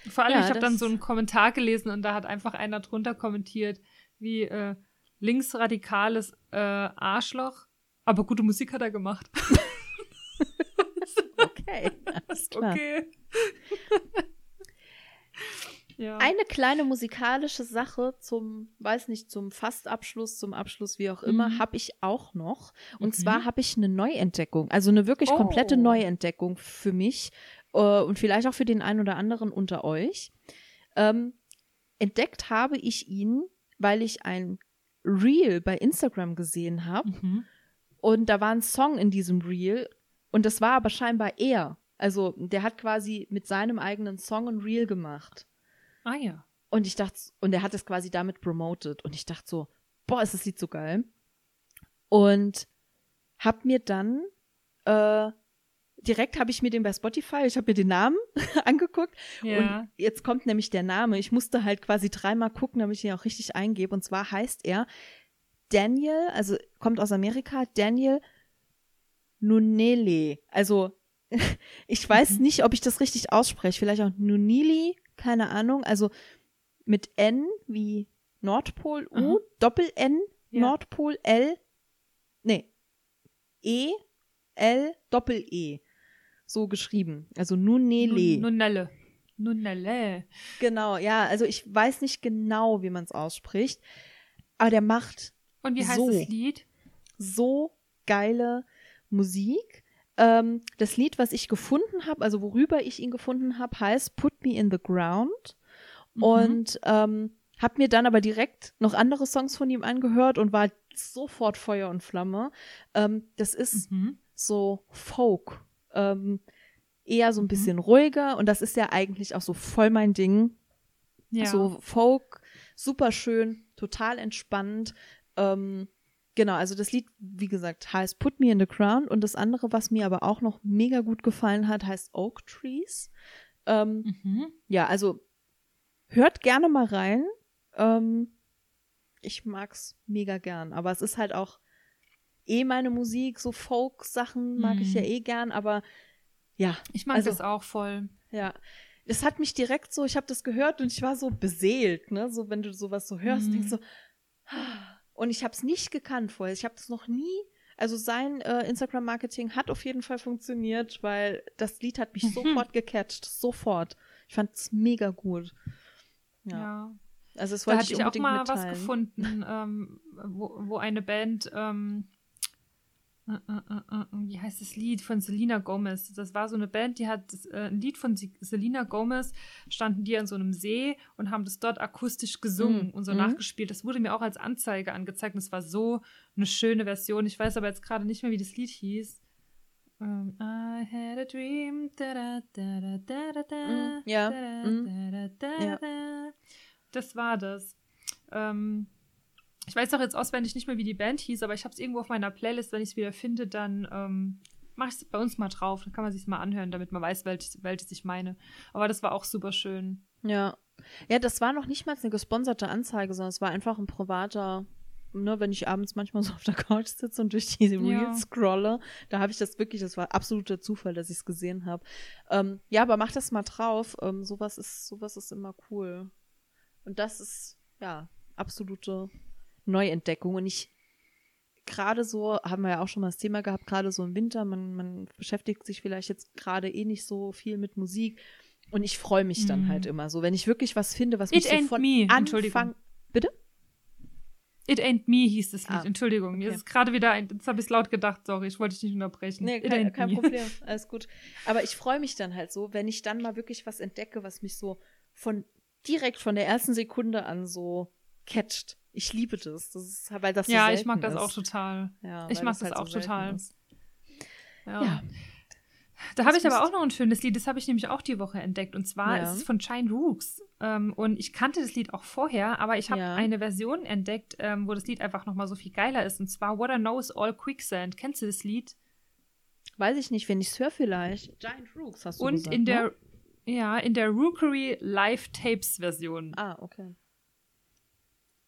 Vor allem, Ja, ich habe dann so einen Kommentar gelesen und da hat einfach einer drunter kommentiert, wie äh, linksradikales äh, Arschloch, aber gute Musik hat er gemacht. Okay, klar. okay. ja. Eine kleine musikalische Sache zum, weiß nicht, zum Fastabschluss, zum Abschluss, wie auch immer, Mhm. habe ich auch noch. Und Mhm. zwar habe ich eine Neuentdeckung, also eine wirklich komplette Oh. Neuentdeckung für mich äh, und vielleicht auch für den einen oder anderen unter euch. Ähm, entdeckt habe ich ihn, weil ich ein Reel bei Instagram gesehen habe Mhm. und da war ein Song in diesem Reel und das war aber scheinbar er. Also der hat quasi mit seinem eigenen Song ein Reel gemacht. Ah ja. Und ich dachte, und er hat es quasi damit promoted. Und ich dachte so, boah, ist das Lied so geil. Und hab mir dann, äh, direkt habe ich mir den bei Spotify, ich habe mir den Namen angeguckt. Ja. Und jetzt kommt nämlich der Name. Ich musste halt quasi dreimal gucken, damit ich ihn auch richtig eingebe. Und zwar heißt er Daniel, also kommt aus Amerika, Daniel Nunele. Also ich weiß Mhm. nicht, ob ich das richtig ausspreche. Vielleicht auch Nunili, keine Ahnung. Also mit N wie Nordpol, U, Aha. Doppel-N, Ja. Nordpol, L, nee, E, L, Doppel-E. So geschrieben. Also Nunele. Nun- Nunelle. Nunelle. Genau, ja, also ich weiß nicht genau, wie man es ausspricht, aber der macht Und wie heißt So. das Lied? so geile Musik. Ähm, das Lied, was ich gefunden habe, also worüber ich ihn gefunden habe, heißt Put Me in the Ground. Mhm. Und ähm, habe mir dann aber direkt noch andere Songs von ihm angehört und war sofort Feuer und Flamme. Ähm, das ist Mhm. so Folk. Ähm, eher so ein Mhm. bisschen ruhiger und das ist ja eigentlich auch so voll mein Ding. Ja. So Folk, super schön, total entspannt. Ähm, genau, also das Lied, wie gesagt, heißt Put Me in the Ground und das andere, was mir aber auch noch mega gut gefallen hat, heißt Oak Trees. Ähm, Mhm. ja, also hört gerne mal rein. Ähm, ich mag's mega gern, aber es ist halt auch eh meine Musik, so Folk-Sachen mag ich Mhm. ja eh gern, aber ja, Ich mag Also- das auch voll. ja. Es hat mich direkt so, ich habe das gehört und ich war so beseelt, ne? So, wenn du sowas so hörst, Mhm. denkst du, und ich habe es nicht gekannt vorher. Ich habe das noch nie. Also sein äh, Instagram-Marketing hat auf jeden Fall funktioniert, weil das Lied hat mich Mhm. sofort gecatcht, sofort. Ich fand es mega gut. Ja. Ja. Also Da wollte hatte ich ich auch mal mitteilen. was gefunden, ähm, wo, wo eine Band, ähm, äh, äh, äh, äh, wie heißt das Lied von Selena Gomez? Das war so eine Band, die hat das, äh, ein Lied von Se- Selena Gomez, standen die an so einem See und haben das dort akustisch gesungen Mhm. und so Mhm. nachgespielt. Das wurde mir auch als Anzeige angezeigt und es war so eine schöne Version. Ich weiß aber jetzt gerade nicht mehr, wie das Lied hieß. Ähm, I had a dream. Ja, da, da, da, da, Ja. da. Das war das. Ähm, ich weiß auch jetzt auswendig nicht mehr, wie die Band hieß, aber ich habe es irgendwo auf meiner Playlist. Wenn ich es wieder finde, dann ähm, mache ich es bei uns mal drauf. Dann kann man sich mal anhören, damit man weiß, welches, welches ich meine. Aber das war auch super schön. Ja. Ja, das war noch nicht mal eine gesponserte Anzeige, sondern es war einfach ein privater, ne, wenn ich abends manchmal so auf der Couch sitze und durch diese Ja. Reels scrolle, da habe ich das wirklich, das war absoluter Zufall, dass ich es gesehen habe. Ähm, ja, aber mach das mal drauf. Ähm, sowas ist, sowas ist immer cool. Und das ist, ja, absolute Neuentdeckung. Und ich, gerade so, haben wir ja auch schon mal das Thema gehabt, gerade so im Winter, man, man beschäftigt sich vielleicht jetzt gerade eh nicht so viel mit Musik. Und ich freue mich dann Mhm. halt immer so, wenn ich wirklich was finde, was It mich so ain't von me. Anfang. Bitte? It Ain't Me hieß das Lied. Ah, Entschuldigung, mir okay. ist gerade wieder ein. Jetzt habe ich laut gedacht, sorry, ich wollte dich nicht unterbrechen. Nee, It kein, kein. Problem, alles gut. Aber ich freue mich dann halt so, wenn ich dann mal wirklich was entdecke, was mich so von direkt von der ersten Sekunde an so catcht. Ich liebe das. das ist, weil das so Ja, ich mag das ist. auch total. Ja, ich mag das halt auch selten total. Ja. Ja. Da habe Das ich aber auch noch ein schönes Lied, das habe ich nämlich auch die Woche entdeckt. Und zwar Ja. ist es von Shine Rooks. Ähm, und ich kannte das Lied auch vorher, aber ich habe Ja. eine Version entdeckt, ähm, wo das Lied einfach nochmal so viel geiler ist. Und zwar What I Know is All Quicksand. Kennst du das Lied? Weiß ich nicht, wenn ich es höre vielleicht. Giant Rooks hast du und gesagt, in der, ne? ja, in der Rookery Live Tapes Version. Ah, okay.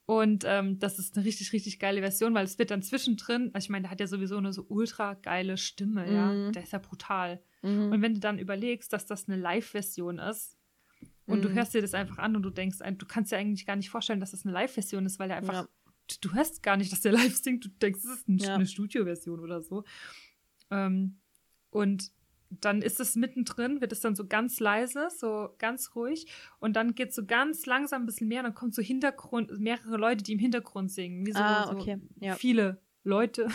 Und ähm, das ist eine richtig, richtig geile Version, weil es wird dann zwischendrin, also ich meine, der hat ja sowieso eine so ultra geile Stimme, ja. Mhm. Der ist ja brutal. Mhm. Und wenn du dann überlegst, dass das eine Live-Version ist und du Mhm. hörst dir das einfach an und du denkst, du kannst dir eigentlich gar nicht vorstellen, dass das eine Live-Version ist, weil er einfach, Ja. du, du hörst gar nicht, dass der live singt, du denkst, es ist ein, Ja. eine Studio-Version oder so. Ähm, und dann ist es mittendrin, wird es dann so ganz leise, so ganz ruhig und dann geht es so ganz langsam ein bisschen mehr, dann kommt so Hintergrund, mehrere Leute, die im Hintergrund singen, wie so, Ah, so okay, ja. viele Leute.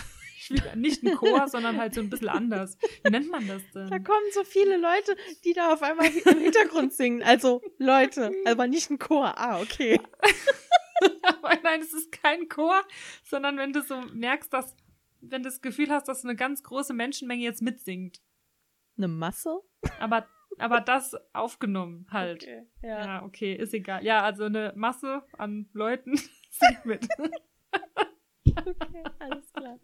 Nicht ein Chor, sondern halt so ein bisschen anders. Wie nennt man das denn? Da kommen so viele Leute, die da auf einmal im Hintergrund singen. Also Leute, aber nicht ein Chor. Ah, okay. Aber nein, es ist kein Chor, sondern wenn du so merkst, dass, wenn du das Gefühl hast, dass eine ganz große Menschenmenge jetzt mitsingt. Eine Masse? Aber, aber das aufgenommen halt. Okay, Ja. ja. okay, ist egal. Ja, also eine Masse an Leuten singt mit. Okay, alles klar.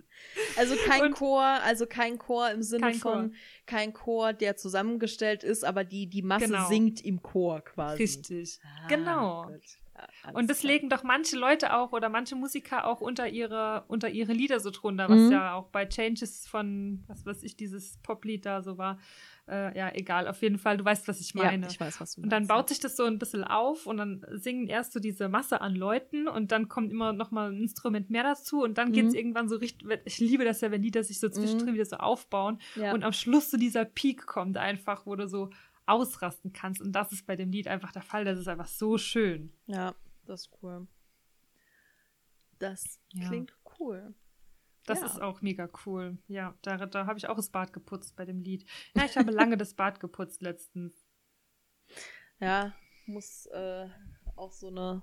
Also kein Und- Chor, also kein Chor im Sinne Kein Chor. von kein Chor, der zusammengestellt ist, aber die, die Masse Genau. singt im Chor quasi. Richtig. Ah, Genau. gut. Und das klar. legen doch manche Leute auch oder manche Musiker auch unter ihre, unter ihre Lieder so drunter, was Mhm. ja auch bei Changes von, was weiß ich, dieses Poplied da so war. Äh, ja, egal, auf jeden Fall, du weißt, was ich meine. Ja, ich weiß, was du Und dann meinst, baut sich das so ein bisschen auf und dann singen erst so diese Masse an Leuten und dann kommt immer noch mal ein Instrument mehr dazu und dann geht's Mhm. irgendwann so richtig, ich liebe das ja, wenn Lieder sich so zwischendrin wieder so aufbauen. Ja. und am Schluss so dieser Peak kommt einfach, wo du so ausrasten kannst und das ist bei dem Lied einfach der Fall, das ist einfach so schön. ja, das ist cool. Das Ja. klingt cool. Das Ja. ist auch mega cool. Ja, da, da habe ich auch das Bad geputzt bei dem Lied. Ja, ich habe lange das Bad geputzt letztens. Ja, muss äh, auch so eine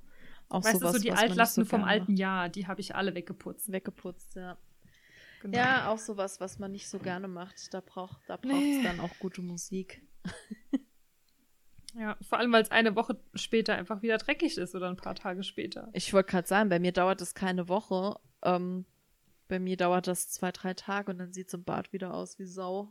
auch weißt sowas, du, so die Altlasten so vom alten Jahr, die habe ich alle weggeputzt. weggeputzt, ja. Genau. Ja, auch sowas, was man nicht so gerne macht. Da braucht da braucht's Nee. dann auch gute Musik. Ja, vor allem, weil es eine Woche später einfach wieder dreckig ist oder ein paar Tage später. Ich wollte gerade sagen, bei mir dauert das keine Woche. Ähm, bei mir dauert das zwei, drei Tage und dann sieht so ein Bad wieder aus wie Sau.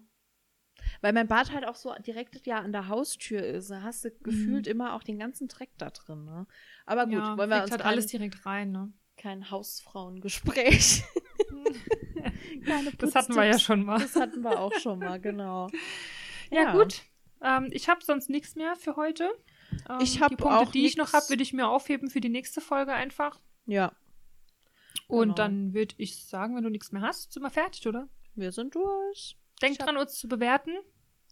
Weil mein Bad halt auch so direkt ja an der Haustür ist. Da hast du gefühlt immer auch den ganzen Dreck da drin. Ne? Aber gut, Mhm. ja, wollen wir uns halt kein, alles direkt rein, ne? kein Hausfrauengespräch. Keine Das hatten wir ja schon mal. Das hatten wir auch schon mal, genau. Ja, gut. Ähm, ich habe sonst nichts mehr für heute. Ähm, ich habe Die Punkte, auch die ich noch habe, würde ich mir aufheben für die nächste Folge einfach. Ja. Und genau. dann würde ich sagen, wenn du nichts mehr hast, sind wir fertig, oder? Wir sind durch. Denkt dran, uns zu bewerten.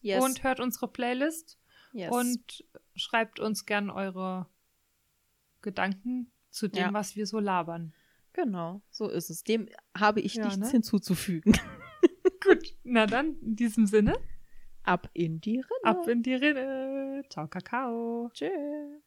Yes. Und hört unsere Playlist. Yes. Und schreibt uns gern eure Gedanken zu dem, ja. was wir so labern. Genau, so ist es. Dem habe ich ja, nichts ne? hinzuzufügen. Gut, na dann, in diesem Sinne. Ab in die Rinne. Ab in die Rinne. Ciao, Kakao. Tschüss.